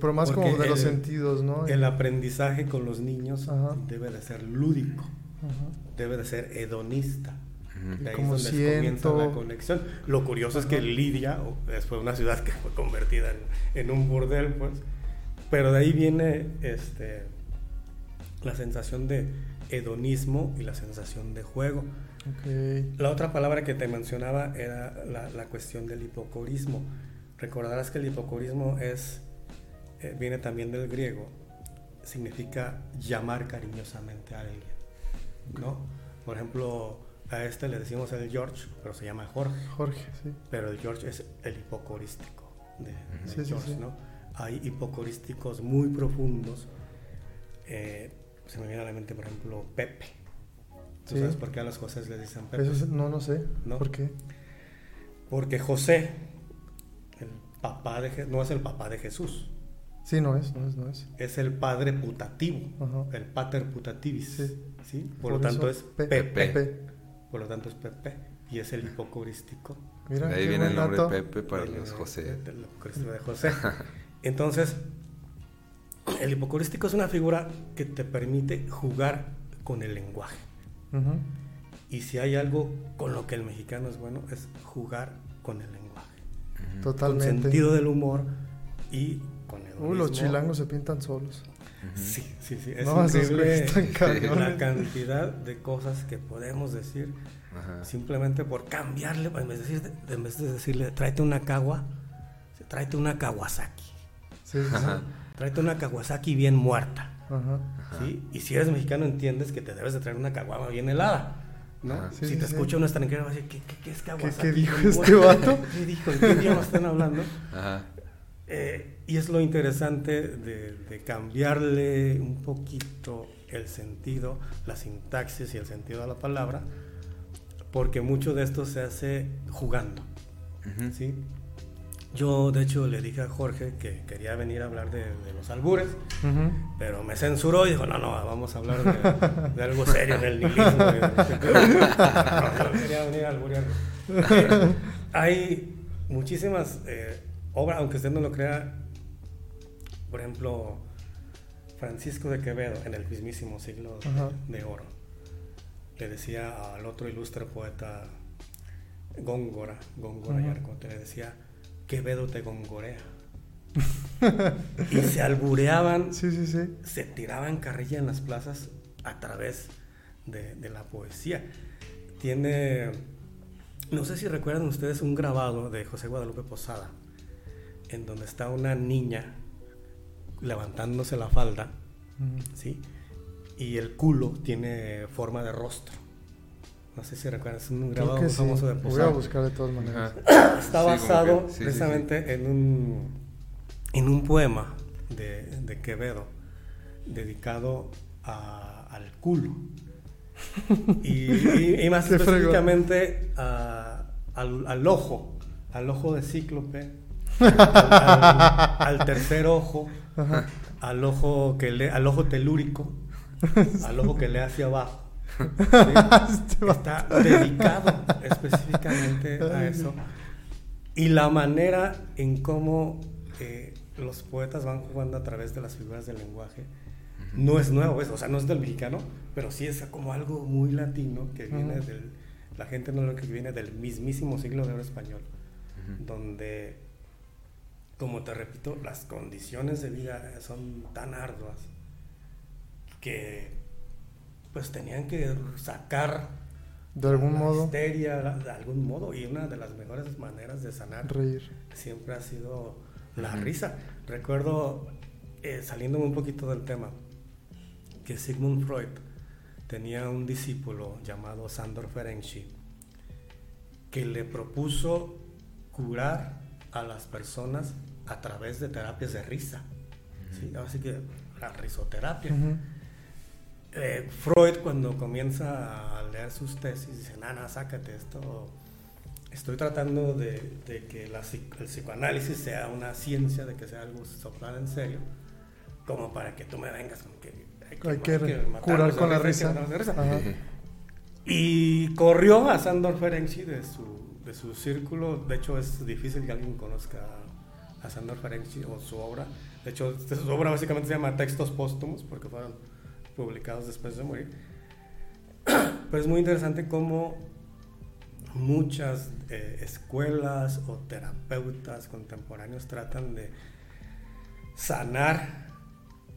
Pero más Porque como de los el- sentidos, ¿no? El aprendizaje con los niños Ajá. debe de ser lúdico, Ajá. debe de ser hedonista. De ahí Como es donde siento. comienza la conexión. Lo curioso es que Lidia fue una ciudad que fue convertida en, en un burdel, pues. Pero de ahí viene este, la sensación de hedonismo y la sensación de juego. Ok. La otra palabra que te mencionaba era la, la cuestión del hipocorismo. Recordarás que el hipocorismo es, eh, viene también del griego, significa llamar cariñosamente a alguien. ¿no? Por ejemplo, a este le decimos el George, pero se llama Jorge. Jorge, sí. Pero el George es el hipocorístico de, de Sí, sí, George, sí. ¿no? Hay hipocorísticos muy profundos. Eh, se me viene a la mente, por ejemplo, Pepe. ¿Tú sabes por qué a los José les dicen Pepe? Eso es- no, no sé. ¿No? ¿Por qué? Porque José, el papá de Je- no es el papá de Jesús, Sí, no es, no es, no es. es el padre putativo, Ajá. el pater putativis. Sí. ¿sí? Por, lo tanto es Pepe. Pepe. Por lo tanto es Pepe. Y es el hipocorístico. Mira, De ahí viene el nombre dato. Pepe para del- los José. Del hipocorístico de José. (laughs) Entonces, el hipocorístico es una figura que te permite jugar con el lenguaje. Y si hay algo con lo que el mexicano es bueno, es jugar con el lenguaje. Con Totalmente. sentido del humor y con el Uy, los chilangos se pintan solos. Sí, sí, sí. Es No, increíble (laughs) la cantidad de cosas que podemos decir Ajá. simplemente por cambiarle, en vez de, decir- en vez de decirle, tráete una Kawa, tráete una Kawasaki. Sí, sí, sí. Tráete una Kawasaki bien muerta. Ajá. ¿sí? Y si eres mexicano entiendes que te debes de traer una caguama bien helada. ¿no? Sí, si sí, te sí. escucha un extranjero va a decir, ¿qué, qué, qué es Kawasaki? (laughs) qué dijo bien este muerta?" vato? ¿Qué dijo? ¿En qué idioma están hablando? Ajá. Eh, y es lo interesante de, de cambiarle un poquito el sentido, la sintaxis y el sentido de la palabra, porque mucho de esto se hace jugando. Ujú. ¿sí? Yo, de hecho, le dije a Jorge que quería venir a hablar de, de los albures, Ujú. pero me censuró y dijo, no, no, vamos a hablar de, de algo serio, del nihilismo. (laughs) No, yo quería venir a alburear. Eh, hay muchísimas eh, obras, aunque usted no lo crea, por ejemplo, Francisco de Quevedo, en el mismísimo siglo de- oro, le decía al otro ilustre poeta Góngora, Góngora y Ajá. Arcote, le decía, Quevedo te gongorea. (laughs) y se albureaban Sí, sí, sí. se tiraban carrilla en las plazas a través de, de la poesía. Tiene, no sé si recuerdan ustedes un grabado de José Guadalupe Posada, en donde está una niña levantándose la falda. ¿sí? Y el culo tiene forma de rostro. No sé si recuerdan, es un grabado que muy sí. famoso de Lo voy a Posada. buscar de todas maneras. Ajá. Está Sí, basado que- sí, sí, sí. precisamente en un en un poema de, de Quevedo dedicado a- al culo y, y- y más (laughs) específicamente a- al, al ojo al ojo de cíclope al, tercer ojo Ajá. al ojo que le, al ojo telúrico al ojo que lee hacia abajo. Este (laughs) está dedicado específicamente a eso. Y la manera en cómo eh, los poetas van jugando a través de las figuras del lenguaje no es nuevo, es- o sea, no es del mexicano, pero sí es como algo muy latino que viene del, la gente no lo que viene del mismísimo siglo de oro español, donde, como te repito, las condiciones de vida son tan arduas que pues tenían que sacar De algún la modo, histeria la- de algún modo y una de las mejores maneras de sanar reír. siempre ha sido la risa. Recuerdo eh, saliéndome un poquito del tema que Sigmund Freud tenía un discípulo llamado Sandor Ferenczi que le propuso curar a las personas a través de terapias de risa ¿sí? así que la risoterapia Ujú. eh, Freud cuando comienza a leer sus tesis dice, Nana, sácate esto. Estoy tratando de, de que la el psicoanálisis sea una ciencia, de que sea algo soplado en serio, como para que tú me vengas con que Hay que matarnos curar de con la risa, risa. que matarnos de risa". Ajá. Y corrió a Sandor Ferenczi de su, de su círculo. De hecho, es difícil que alguien conozca a Sandor Ferenczi o su obra. De hecho, su obra básicamente se llama Textos Póstumos porque fueron publicados después de morir. (clears throat) Pero es muy interesante cómo muchas eh, escuelas o terapeutas contemporáneos tratan de sanar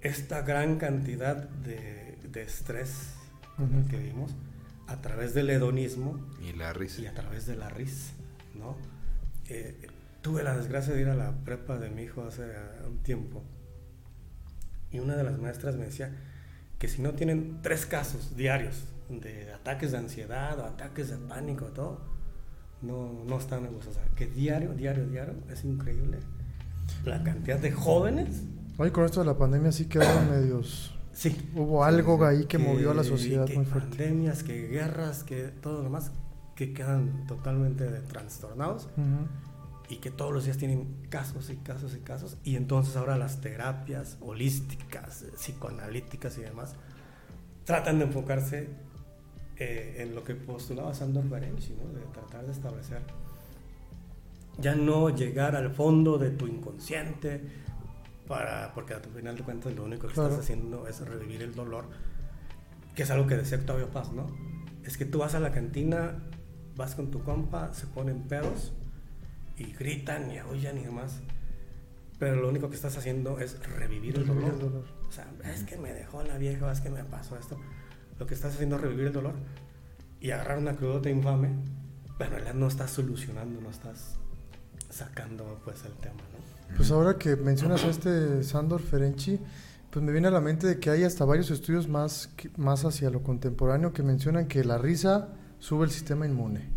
esta gran cantidad de, de estrés con el Ujú. que vivimos a través del hedonismo Y la y risa. a través de la risa, ¿no? Eh, tuve la desgracia de ir a la prepa de mi hijo hace uh, un tiempo y una de las maestras me decía que si no tienen tres casos diarios de ataques de ansiedad o ataques de pánico todo, no, no están en O sea, que diario, diario, diario, es increíble la cantidad de jóvenes Hoy con esto de la pandemia sí quedaron (clears throat) medios Sí. Hubo algo ahí que, movió a la sociedad que muy fuerte. Pandemias, que guerras, que todo lo demás, que quedan totalmente trastornados Ujú. Y que todos los días tienen casos y casos y casos. Y entonces ahora las terapias holísticas, psicoanalíticas y demás, tratan de enfocarse eh, en lo que postulaba Sandor Ferenczi, ¿no? de tratar de establecer, ya no llegar al fondo de tu inconsciente, para, porque a tu final de cuentas lo único que Claro. estás haciendo es revivir el dolor, que es algo que decía Octavio Paz, ¿no? Es que tú vas a la cantina, vas con tu compa, se ponen pedos y gritan y aullan y demás, pero lo único que estás haciendo es revivir el dolor. el dolor. O sea, es que me dejó la vieja, es que me pasó esto. Lo que estás haciendo es revivir el dolor y agarrar una crudota infame, pero en realidad no estás solucionando, no estás sacando pues el tema, ¿no? Pues ahora que mencionas a este Sandor Ferenczi, pues me viene a la mente de que hay hasta varios estudios más, más hacia lo contemporáneo que mencionan que la risa sube el sistema inmune,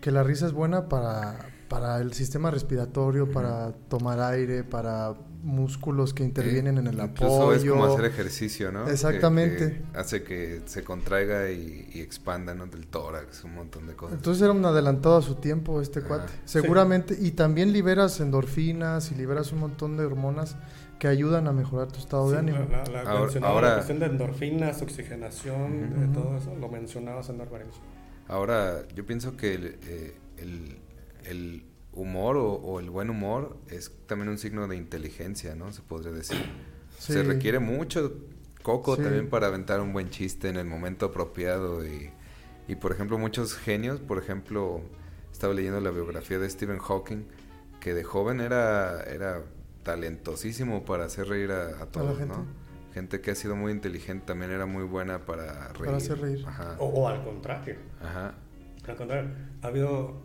que la risa es buena para, para el sistema respiratorio, para tomar aire, para músculos que intervienen en el Incluso apoyo. es como hacer ejercicio, ¿no? Exactamente. que hace que se contraiga y, y expanda, ¿no? Del tórax, un montón de cosas. Entonces era un adelantado a su tiempo este cuate. Seguramente, y también liberas endorfinas y liberas un montón de hormonas que ayudan a mejorar tu estado de ánimo. La, la- la Ahora- ahora- la cuestión de endorfinas, oxigenación, de todo eso, lo mencionaba Sandor Ferenczi. Ahora, yo pienso que el, eh, el- el humor o, o el buen humor es también un signo de inteligencia, ¿no? Se podría decir. Sí. Se requiere mucho coco Sí. también para aventar un buen chiste en el momento apropiado y, y, por ejemplo, muchos genios, por ejemplo, estaba leyendo la biografía de Stephen Hawking, que de joven era, era talentosísimo para hacer reír a, a todos, gente. ¿no? Gente que ha sido muy inteligente también era muy buena para reír. Para hacer reír. Ajá. O, o al contrario, Ajá. al contrario, ha habido,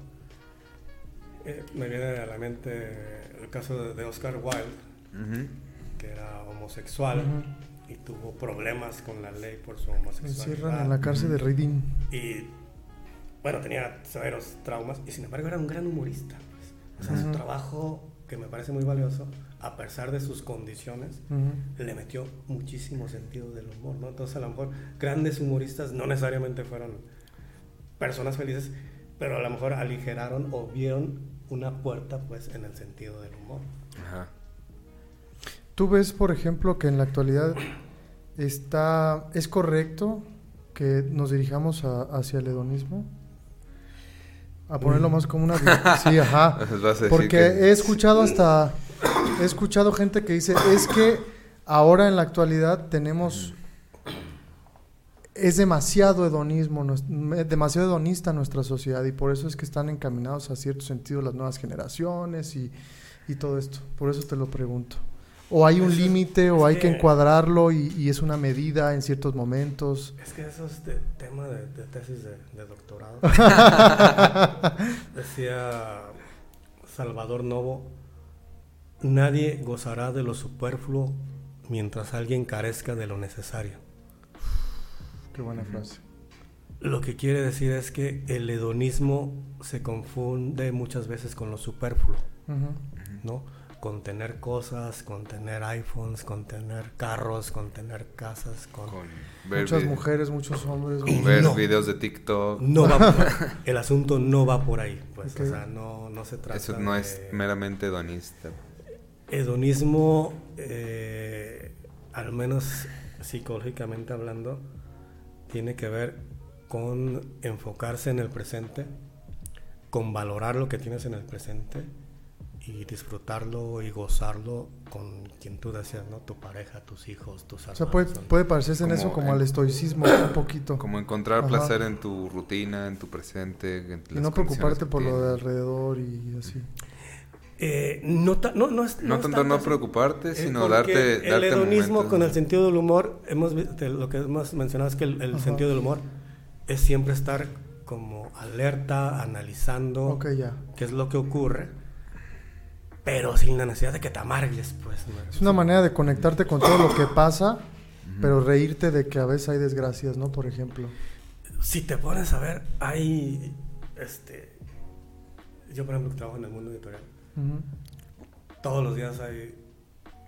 eh, me viene a la mente el caso de, de Oscar Wilde, Ujú. que era homosexual Ujú. y tuvo problemas con la ley por su homosexualidad. encierran en la cárcel de Reading. Y bueno, tenía severos traumas y sin embargo era un gran humorista. pues. O sea, su Ujú. trabajo, que me parece muy valioso, a pesar de sus condiciones, Ujú. le metió muchísimo sentido del humor, ¿no? Entonces, a lo mejor grandes humoristas no necesariamente fueron personas felices, pero a lo mejor aligeraron o vieron una puerta, pues, en el sentido del humor. Ajá. ¿Tú ves, por ejemplo, que en la actualidad está es correcto que nos dirijamos a- hacia el hedonismo? A ponerlo Mm. más como una... Sí, (laughs) ajá. Porque que- he escuchado hasta... He escuchado gente que dice, es que ahora en la actualidad tenemos... Es demasiado hedonismo, demasiado hedonista nuestra sociedad y por eso es que están encaminados a cierto sentido las nuevas generaciones y, y todo esto. Por eso te lo pregunto. O hay un límite o hay que que- encuadrarlo y, y es una medida en ciertos momentos. Es que eso es de- tema de, de tesis de, de doctorado. (laughs) Decía Salvador Novo, nadie gozará de lo superfluo mientras alguien carezca de lo necesario. Qué buena frase. Lo que quiere decir es que el hedonismo se confunde muchas veces con lo superfluo. ¿no? Con tener cosas, con tener iPhones, con tener carros, con tener casas, con... Con ver, Muchas mujeres, muchos hombres. con ver No. videos de TikTok. No va por- (laughs) el asunto no va por ahí, pues, o sea, no, no se trata Eso no es meramente hedonista. Hedonismo, eh, al menos psicológicamente hablando, tiene que ver con enfocarse en el presente, con valorar lo que tienes en el presente y disfrutarlo y gozarlo con quien tú deseas, ¿no? Tu pareja, tus hijos, tus O sea, puede, hermanos, parecerse en eso como en- al estoicismo un poquito. Como encontrar Ajá. placer en tu rutina, en tu presente. En Y las no preocuparte por lo de alrededor y así. Eh, no, ta- no, no, es, No es tanto no preocuparte, sino porque darte, el darte hedonismo momentos. con el sentido del humor, hemos lo que hemos mencionado es que el, el sentido del humor es siempre estar como alerta, analizando Ok, ya. qué es lo que ocurre, pero sin la necesidad de que te amargues, pues. ¿no? Es una manera de conectarte con todo lo que pasa, pero reírte de que a veces hay desgracias, ¿no? Por ejemplo. Si te pones a ver, hay, este, yo por ejemplo que trabajo en el mundo editorial, Todos los días hay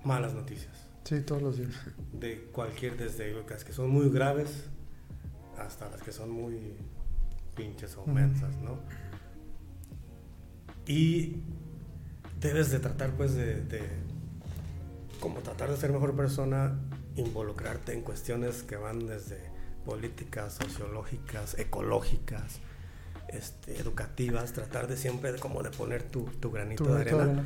malas noticias, Sí, todos los días. De cualquier, desde las que son muy graves hasta las que son muy pinches o mensas, ¿no? Y debes de tratar, pues, de, de como tratar de ser mejor persona, involucrarte en cuestiones que van desde políticas, sociológicas, ecológicas, este, educativas, tratar de siempre como de poner tu, tu granito Tu de arena. arena.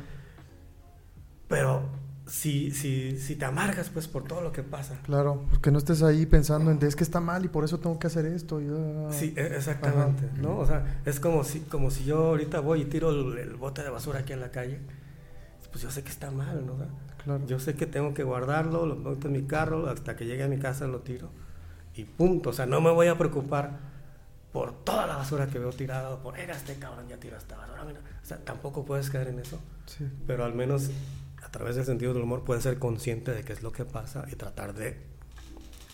Pero si, si, si te amargas pues por todo lo que pasa. Claro, porque no estés ahí pensando en es que está mal y por eso tengo que hacer esto. y, ah. Sí, e- exactamente, Ajá. ¿no? O sea, es como si, como si yo ahorita voy y tiro el, el bote de basura aquí en la calle. Pues yo sé que está mal, ¿no? O sea, Claro. Yo sé que tengo que guardarlo, lo meto en mi carro, hasta que llegue a mi casa lo tiro y punto. O sea, no me voy a preocupar por toda la basura que veo tirada, o por, era este cabrón ya tiró esta basura. mira". O sea, tampoco puedes caer en eso, Sí. pero al menos a través del sentido del humor puedes ser consciente de qué es lo que pasa y tratar de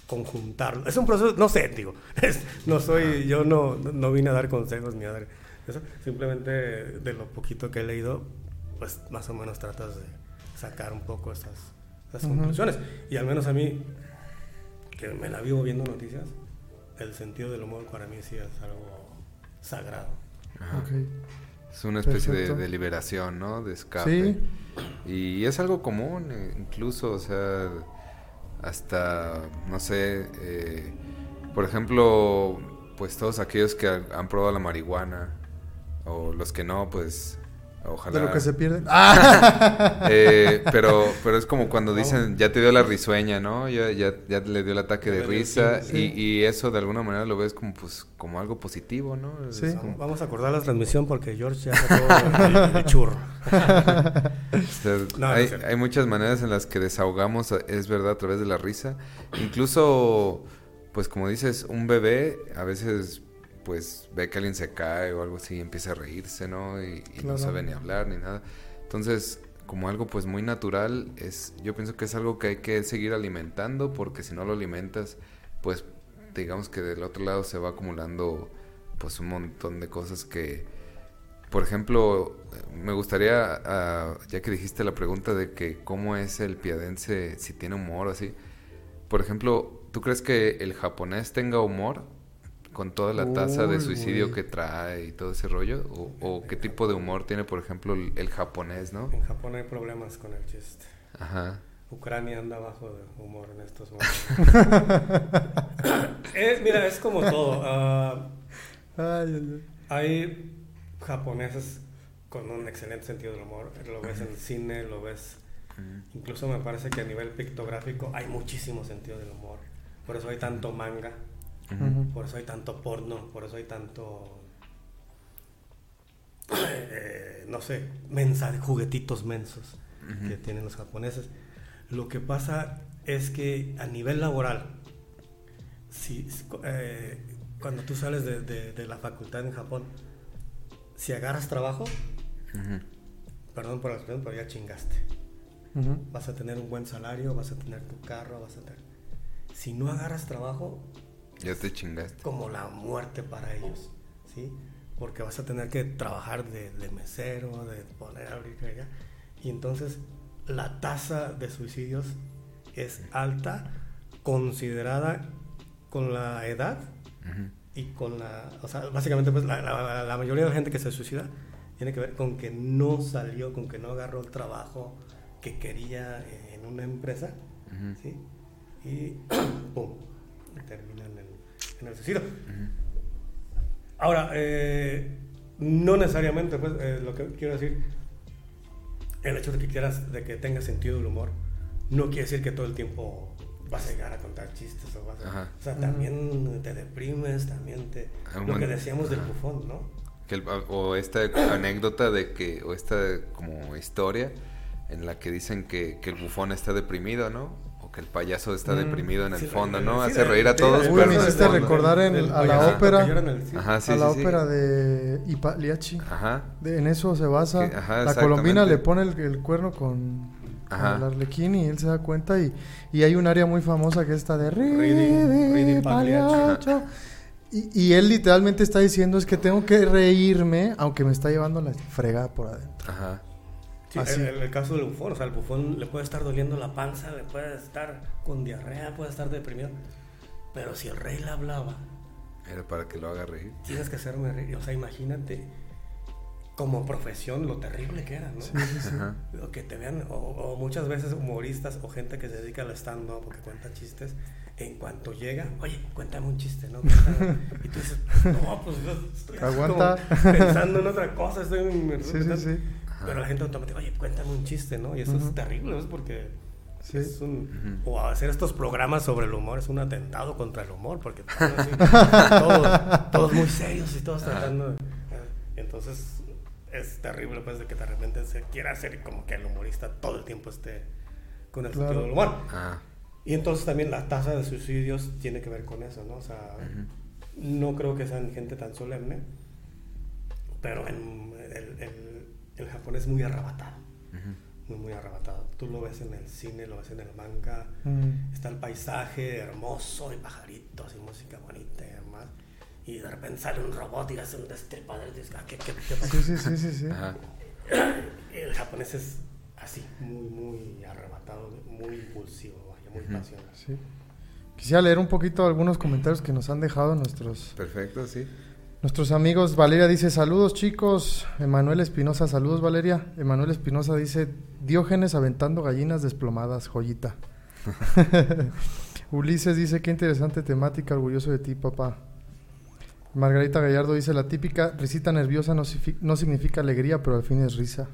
conjuntarlo. Es un proceso, no sé, digo, (laughs) es- no soy, yo no, no vine a dar consejos ni a dar eso, simplemente de lo poquito que he leído, pues más o menos tratas de sacar un poco esas, esas Ujú. conclusiones. Y al menos a mí, que me la vivo viendo noticias, el sentido del humor para mí sí es algo sagrado. Ajá. Es una especie de, liberación, ¿no? De escape. Sí. Y es algo común, eh, incluso, o sea, hasta, no sé, eh, por ejemplo, pues todos aquellos que han probado la marihuana, o los que no, pues ojalá... De lo que se pierde. (laughs) ¡Ah! Eh, pero, pero es como cuando dicen, ya te dio la risueña, ¿no? Ya, ya, ya le dio el ataque de risa sí, y, sí. y eso de alguna manera lo ves como, pues, como algo positivo, ¿no? Sí. como- Vamos a acordar la transmisión porque George ya sacó el, el churro. (laughs) O sea, No, no hay, hay muchas maneras en las que desahogamos, es verdad, a través de la risa. Incluso, pues como dices, un bebé a veces pues ve que alguien se cae o algo así y empieza a reírse, ¿no? Y, y no sabe ni hablar ni nada. Entonces, como algo pues muy natural, es yo pienso que es algo que hay que seguir alimentando porque si no lo alimentas, pues digamos que del otro lado se va acumulando pues un montón de cosas que por ejemplo, me gustaría, ah, ya que dijiste la pregunta de que cómo es el piadense, si tiene humor o así. Por ejemplo, ¿tú crees que el japonés tenga humor con toda la tasa de suicidio que trae y todo ese rollo? ¿O, o qué tipo de humor tiene, por ejemplo, el, el japonés, no? En Japón hay problemas con el chiste. Ajá. Ucrania anda bajo de humor en estos (laughs) momentos. Eh, mira, es como todo. Ay, ay, ay. hay japoneses con un excelente sentido del humor. Lo ves en el cine, lo ves. Incluso me parece que a nivel pictográfico hay muchísimo sentido del humor. Por eso hay tanto manga, Por eso hay tanto porno, por eso hay tanto. (clears throat) eh, no sé, mensa, juguetitos mensos que tienen los japoneses. Lo que pasa es que a nivel laboral, si, eh, cuando tú sales de, de- de la facultad en Japón, si agarras trabajo, perdón por la expresión, pero ya chingaste. Vas a tener un buen salario, vas a tener tu carro, vas a tener... Si no agarras trabajo, Ya te chingaste. como la muerte para ellos, ¿sí? Porque vas a tener que trabajar de, de mesero, de poner a abrir allá. Y entonces la tasa de suicidios es alta, considerada con la edad y con la... O sea, básicamente pues la, la- la mayoría de la gente que se suicida tiene que ver con que no salió, con que no agarró el trabajo que quería en una empresa. ¿sí? Y (clears throat) ¡pum! termina en suicidio. Ahora, eh, no necesariamente, pues, eh, lo que quiero decir, el hecho de que quieras, de que tengas sentido del humor, no quiere decir que todo el tiempo vas a llegar a contar chistes o vas a- Ajá. o sea, también te deprimes, también te... Ah, Lo que decíamos del bufón, ¿no? Que el- o esta anécdota de que, o esta como historia en la que dicen que, que el bufón está deprimido, ¿no? Que el payaso está Mm, deprimido en el Sí, fondo, sí, ¿no? sí, Hace de- reír a todos, Uy, pero me el hiciste recordar en- del a la ópera. el. Ajá, sí, a la sí, sí. ópera de Ipaliachi. Ajá. De- en eso se basa. Que- ajá, la colombina le pone el, el cuerno con, con el arlequín y él se da cuenta. Y, y hay un área muy famosa que es esta de Reading-. Y, y él literalmente está diciendo es que tengo que reírme aunque me está llevando la fregada por adentro. Ajá. Sí, Así. el, el caso del bufón, o sea, el bufón le puede estar doliendo la panza, le puede estar con diarrea, puede estar deprimido. Pero si el rey le hablaba, Era para que lo haga reír. tienes que hacerme reír. O sea, imagínate como profesión lo terrible que era, ¿no? Sí, sí. (laughs) O que te vean, o, o muchas veces humoristas o gente que se dedica al stand-up porque cuenta chistes, en cuanto llega, oye, cuéntame un chiste, ¿no? (laughs) Y tú dices, no, pues yo estoy Aguanta. como pensando en otra cosa, estoy en... (laughs) Sí, sí, sí. Pero la gente automática, oye, cuéntame un chiste, ¿no? Y eso Ujú. es terrible, ¿es? Porque Sí. es un... Ujú. O hacer estos programas sobre el humor es un atentado contra el humor, porque (laughs) todos, todos, todos muy serios y todos Ajá. tratando... de- Entonces es terrible, pues, de que de repente se quiera hacer como que el humorista todo el tiempo esté con el Claro. sentido del humor. Ah, Y entonces también la tasa de suicidios tiene que ver con eso, ¿no? O sea, Ujú. no creo que sean gente tan solemne, pero en el, el- el japonés es muy arrebatado, ujú. muy, muy arrebatado. Tú lo ves en el cine, lo ves en el manga, Mm. está el paisaje hermoso y pajaritos y música bonita y demás. Y de repente sale un robot y hace un destripador y dices, ah, ¿qué, qué, qué? Sí, sí, sí, sí, sí. Ajá. (coughs) El japonés es así, muy, muy arrebatado, muy impulsivo, vaya, muy Ujú. pasional. Sí. Quisiera leer un poquito algunos comentarios que nos han dejado nuestros, Perfecto, sí. Nuestros amigos. Valeria dice, saludos chicos. Emanuel Espinosa, saludos Valeria. Emanuel Espinosa dice, Diógenes aventando gallinas desplomadas, joyita. (laughs) Ulises dice, qué interesante temática, orgulloso de ti, papá. Margarita Gallardo dice, la típica risita nerviosa no, no significa alegría, pero al fin es risa.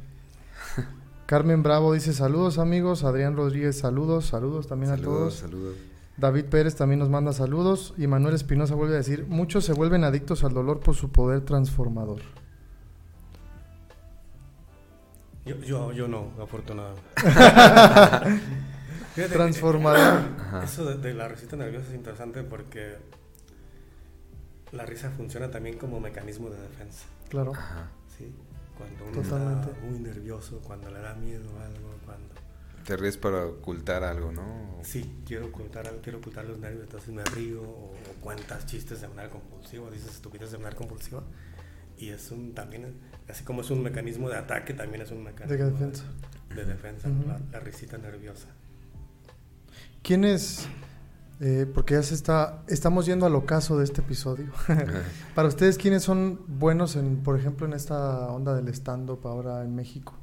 (laughs) Carmen Bravo dice, saludos amigos. Adrián Rodríguez, saludos, saludos también a Saludos, todos. saludos. David Pérez también nos manda saludos y Manuel Espinosa vuelve a decir, muchos se vuelven adictos al dolor por su poder transformador. Yo, yo, yo no, (laughs) que Transformador. Eso de, de la risita nerviosa es interesante porque la risa funciona también como mecanismo de defensa. Claro. Ajá. ¿sí? Cuando uno Totalmente. está muy nervioso, cuando le da miedo a algo, cuando... Te ríes para ocultar algo, ¿no? Sí, quiero ocultar, algo, quiero ocultar los nervios, entonces me río o, o cuentas chistes de manera compulsiva, dices estupideces de manera compulsiva. Y es un también, así como es un mecanismo de ataque, también es un mecanismo De defensa. De, defensa, Ujú. la, la risita nerviosa. ¿Quién es? eh, porque ya se está, estamos yendo al ocaso de este episodio. (laughs) (laughs) Para ustedes, ¿quiénes son buenos, en, por ejemplo, en esta onda del stand-up ahora en México?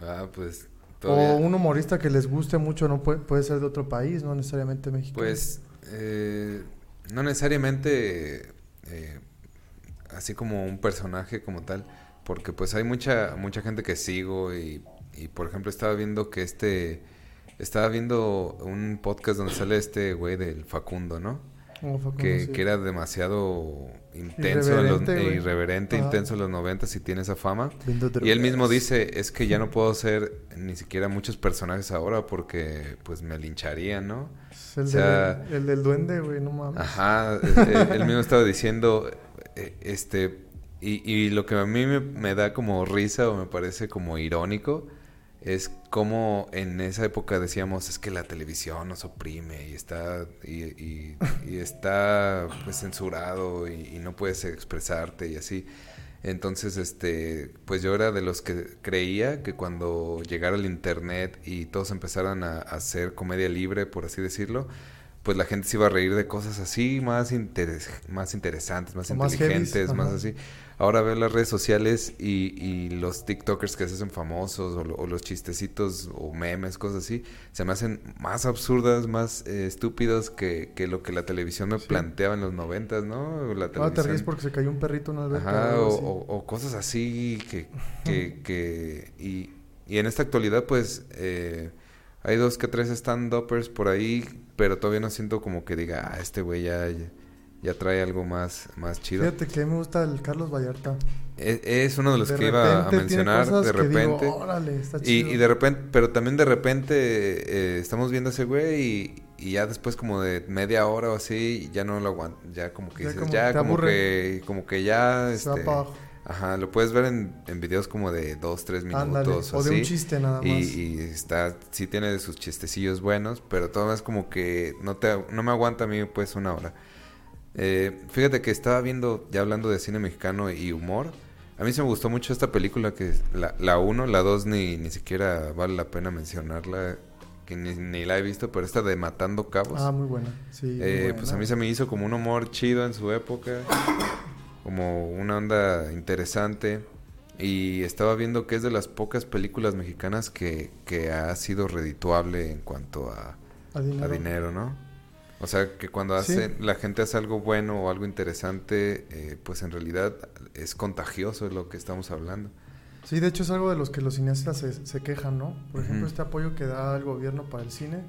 ah, pues todavía. O un humorista que les guste mucho, no puede, puede ser de otro país, no necesariamente México. Pues eh, no necesariamente eh, así como un personaje como tal, porque pues hay mucha mucha gente que sigo y, y, por ejemplo estaba viendo que este estaba viendo un podcast donde sale este güey del Facundo, ¿no? Que, era demasiado intenso, en los- Irreverente, Ajá. intenso en los noventas y tiene esa fama. Y él mismo dice, es que ya no puedo ser ni siquiera muchos personajes ahora porque pues me lincharían, ¿no? Es el, o sea- del, el del duende, güey, no mames. Ajá, eh, eh, él mismo estaba diciendo, este, y, y lo que a mí me, me da como risa o me parece como irónico es como en esa época decíamos es que la televisión nos oprime y está y, y- y está pues censurado y, y no puedes expresarte y así. Entonces, este, pues yo era de los que creía que cuando llegara el internet y todos empezaran a, a hacer comedia libre, por así decirlo, pues la gente se iba a reír de cosas así más, interes- más interesantes, más O inteligentes, más así. Ahora veo las redes sociales y, y los TikTokers que se hacen famosos o, o los chistecitos o memes, cosas así, se me hacen más absurdas, más eh, estúpidos que, que lo que la televisión me Sí. planteaba en los noventas, ¿no? La Ah, te televisión- ríes porque se cayó un perrito en una. Ajá, algo o, así. o- o cosas así que... (laughs) que, que y, y en esta actualidad, pues, eh, hay dos que tres stand-uppers por ahí, pero todavía no siento como que diga, ah, este güey ya, ya, ya trae algo más, más chido. Fíjate que a mí me gusta el Carlos Vallarta. Es, es uno de los De que iba a mencionar, de digo, repente. "Órale, está y, chido". y de repente, pero también de repente eh, estamos viendo a ese güey y, y ya después como de media hora o así, ya no lo aguanto, ya como que Ya dices, como ya como aburre. que, como que ya, Se va este, para abajo. Ajá, lo puedes ver en, en videos como de dos, tres minutos Ándale, o o de un así. chiste nada más. Y, y está, sí tiene sus chistecillos buenos, pero todo es como que no te, no me aguanta a mí pues una hora. Eh, fíjate que estaba viendo, ya hablando de cine mexicano y humor, A mí se me gustó mucho esta película que la 1, la 2 ni, ni siquiera vale la pena mencionarla, que ni, la he visto, pero esta de Matando Cabos. Ah, muy buena, sí. Eh, pues a mí se me hizo como un humor chido en su época, como una onda interesante. Y estaba viendo que es de las pocas películas mexicanas que, que ha sido redituable en cuanto a, a, dinero. ¿no? O sea, que cuando hace, la gente hace algo bueno o algo interesante, eh, pues en realidad es contagioso, lo que estamos hablando. Sí, de hecho es algo de los que los cineastas se, quejan, ¿no? Por ejemplo, este apoyo que da el gobierno para el cine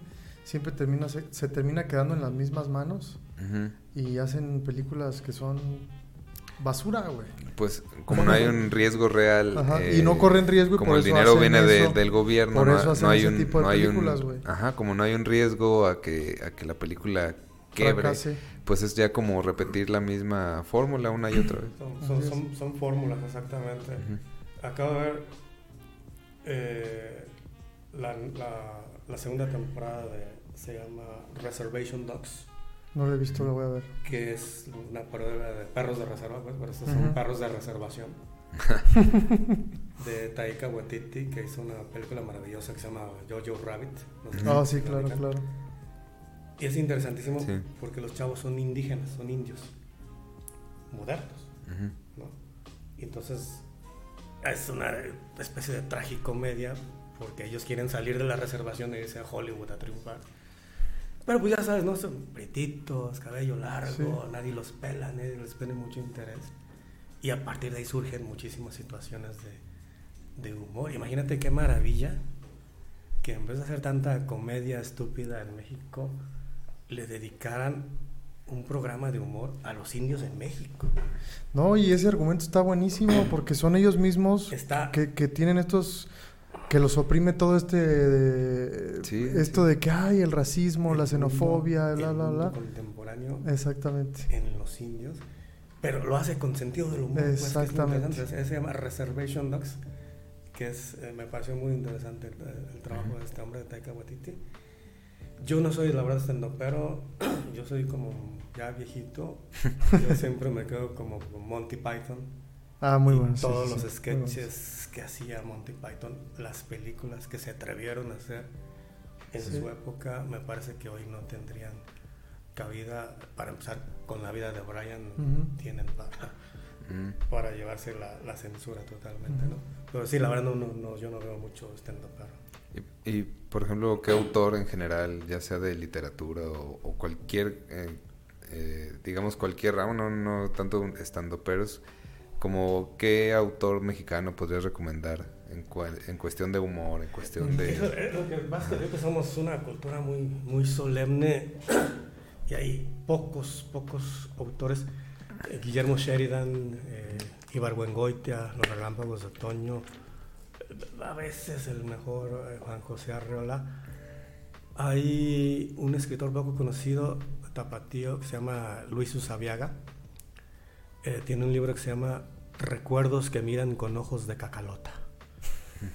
siempre termina se, termina quedando en las mismas manos y hacen películas que son basura, güey. Pues como no hay un riesgo real y no corren riesgo y como el dinero viene del gobierno, por eso no, hay un tipo de películas, güey. Ajá, como no hay un riesgo a que a que la película quebre, pues es ya como repetir la misma fórmula una y otra vez. Son, son, fórmulas, exactamente. Acabo de ver eh, la, la, segunda temporada de, se llama Reservation Dogs. No lo he visto, lo voy a ver. Que es una parodia de perros de reserva, pues, pero estos son perros de reservación. (laughs) de Taika Waititi, que hizo una película maravillosa que se llama Jojo Rabbit. ah, sí, claro, claro. Y es interesantísimo porque los chavos son indígenas, son indios, modernos. ¿no? Y entonces es una especie de tragicomedia porque ellos quieren salir de la reservación e irse a Hollywood a triunfar. Pero pues ya sabes, ¿no? Son pretitos, cabello largo, nadie los pela, nadie les pone mucho interés. Y a partir de ahí surgen muchísimas situaciones de, de humor. Imagínate qué maravilla que en vez de hacer tanta comedia estúpida en México, le dedicaran un programa de humor a los indios en México. No, y ese argumento está buenísimo porque son ellos mismos que, que, tienen estos que los oprime todo este esto de que hay el racismo, la xenofobia, bla bla bla. contemporáneo. Exactamente. En los indios, pero lo hace con sentido del humor. Pues, Exactamente. se llama Reservation Dogs, que es eh, me pareció muy interesante el, trabajo de este hombre de Taika Waititi. Yo no soy la verdad pero (clears throat) yo soy como ya viejito, yo siempre me quedo como Monty Python. Ah, muy bueno. Todos los sketches que hacía Monty Python, las películas que se atrevieron a hacer en su época, me parece que hoy no tendrían cabida, para empezar con la vida de Brian, tienen para, para llevarse la, censura totalmente, ¿no? Pero sí, la verdad, no, no, yo no veo mucho stand-up. Y, y, por ejemplo, ¿qué autor en general, ya sea de literatura o, cualquier eh, eh, digamos, cualquier ramo, no, no tanto estando peros, como qué autor mexicano podrías recomendar en, en cuestión de humor, en cuestión de... lo que pasa es que somos una cultura muy, muy solemne y hay pocos, pocos autores. Guillermo Sheridan, eh, Ibargüengoitia, Los Relámpagos de Otoño, a veces el mejor eh, Juan José Arreola. Hay un escritor poco conocido, tapatío que se llama Luis Usabiaga. Eh, tiene un libro que se llama Recuerdos que miran con ojos de cacalota.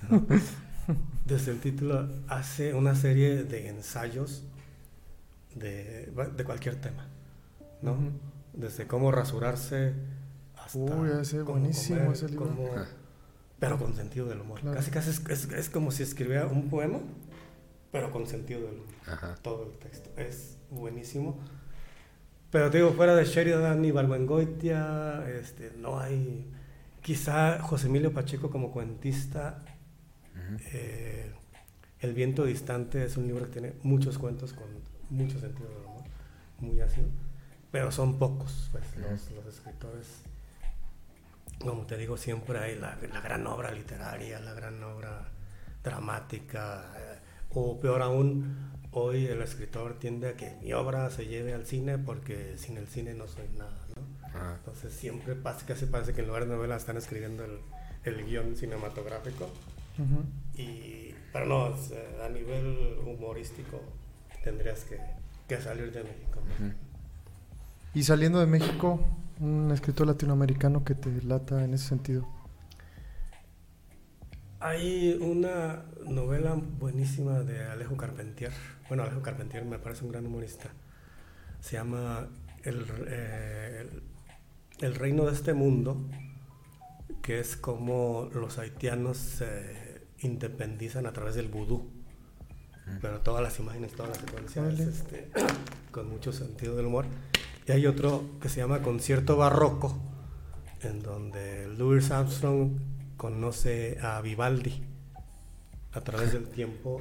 (laughs) Desde el título hace una serie de ensayos de, de cualquier tema, ¿no? Desde cómo rasurarse hasta Uy, ese buenísimo ese libro. pero con sentido del humor. Casi casi es, es, como si escribiera un poema, pero con sentido del humor. Todo el texto. Es buenísimo. Pero digo, fuera de Sheridan y Balbuengoitia, este, no hay. Quizá José Emilio Pacheco como cuentista. Eh, el viento distante es un libro que tiene muchos cuentos con mucho sentido del humor, muy ácido, pero son pocos pues, los, escritores. Como te digo, siempre hay la, la, gran obra literaria, la gran obra dramática, eh, o peor aún, hoy el escritor tiende a que mi obra se lleve al cine porque sin el cine no soy nada, ¿no? Entonces siempre pasa, casi parece que en lugar de novela están escribiendo el, el guion cinematográfico. y, pero no, a nivel humorístico tendrías que, que salir de México. Y saliendo de México, un escritor latinoamericano que te lata en ese sentido. Hay una novela buenísima de Alejo Carpentier. Bueno, Alejo Carpentier me parece un gran humorista. Se llama El, eh, el, Reino de este Mundo, que es como los haitianos se independizan a través del vudú. Pero todas las imágenes, todas las secuencias, este, (coughs) con mucho sentido del humor. Y hay otro que se llama Concierto Barroco, en donde Louis Armstrong conoce a Vivaldi a través del tiempo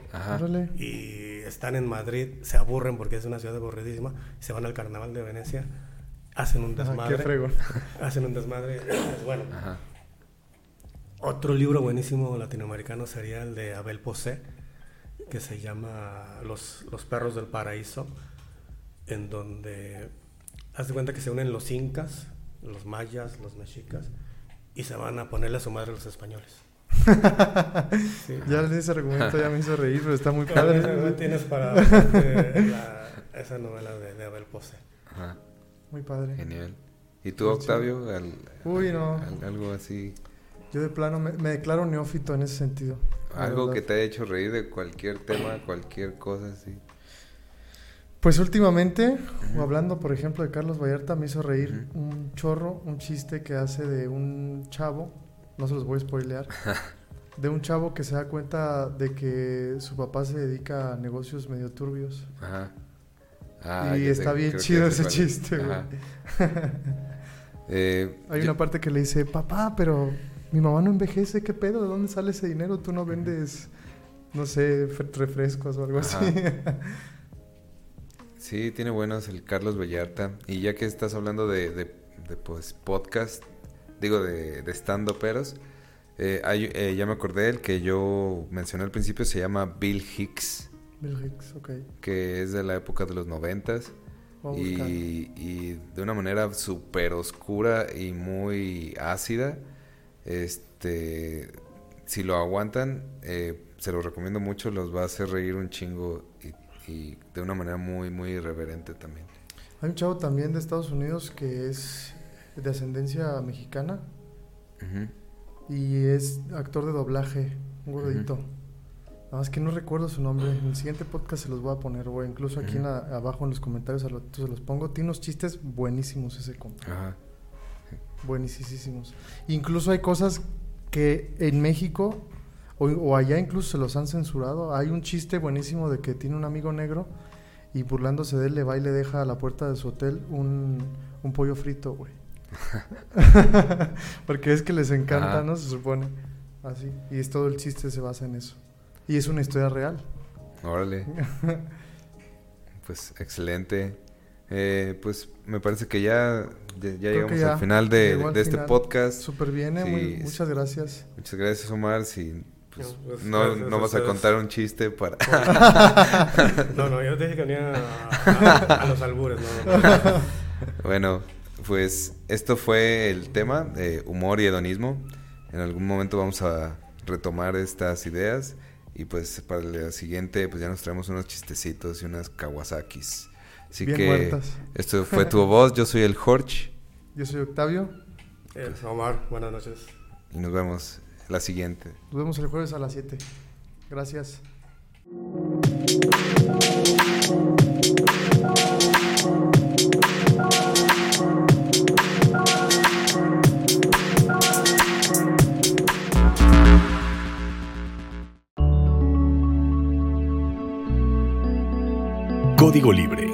y están en Madrid, se aburren porque es una ciudad aburridísima, se van al carnaval de Venecia, hacen un desmadre. (laughs) hacen un desmadre. bueno. Otro libro buenísimo latinoamericano sería el de Abel Posé, que se llama Los, los perros del paraíso, en donde hace cuenta que se unen los incas, los mayas, los mexicas, y se van a ponerle a su madre los españoles. (laughs) Ya ese argumento ya me hizo reír, pero está muy padre. tienes para esa novela de, Abel Pose. Muy padre. Genial. ¿Y tú, Octavio? Uy, no. algo así. Yo de plano me, declaro neófito en ese sentido. Algo que te haya hecho reír de cualquier tema, cualquier cosa así. Pues últimamente, hablando por ejemplo de Carlos Vallarta, me hizo reír un chorro, un chiste que hace de un chavo no se los voy a spoilear, (laughs) de un chavo que se da cuenta de que su papá se dedica a negocios medio turbios. Ajá. Ah, y está bien chido ese chiste, (laughs) eh, Hay una parte que le dice, papá, pero mi mamá no envejece, ¿qué pedo? ¿De dónde sale ese dinero? Tú no vendes, no sé, refrescos o algo así. (laughs) sí, tiene buenos el Carlos Vallarta. Y ya que estás hablando de, de, de pues, podcast, digo, de, de stand peros. Eh, eh, ya me acordé, el que yo mencioné al principio se llama Bill Hicks. Bill Hicks, ok. Que es de la época de los noventas. Y, y, de una manera súper oscura y muy ácida. Este, si lo aguantan, eh, se lo recomiendo mucho, los va a hacer reír un chingo y, de una manera muy, muy irreverente también. Hay un chavo también de Estados Unidos que es de ascendencia mexicana. Y es actor de doblaje, un gordito. Nada más que no recuerdo su nombre. En el siguiente podcast se los voy a poner, o incluso aquí en abajo en los comentarios se los pongo. Tiene unos chistes buenísimos ese compa. Ajá. Buenísimos. Incluso hay cosas que en México o, o, allá incluso se los han censurado. Hay un chiste buenísimo de que tiene un amigo negro y burlándose de él le va y le deja a la puerta de su hotel un, un pollo frito, güey. (laughs) (laughs) Porque es que les encanta, ¿no? Se supone. Así. Y es todo el chiste se basa en eso. Y es una historia real. Órale. (laughs) pues excelente. Eh, pues me parece que ya, ya, llegamos al final de, este podcast. Súper bien, eh, muchas gracias. Muchas gracias, Omar. Si pues, pues, no, no vas a contar un chiste para... (laughs) no, no, yo te dije que venía a, los albures. (laughs) bueno, pues esto fue el tema de humor y hedonismo. En algún momento vamos a retomar estas ideas y pues para el siguiente pues ya nos traemos unos chistecitos y unas Kawasakis. Así que esto (laughs) fue tu voz, yo soy el Jorge. Yo soy Octavio. El Omar, buenas noches. Y nos vemos la siguiente. Nos vemos el jueves a las 7. Gracias. Código Libre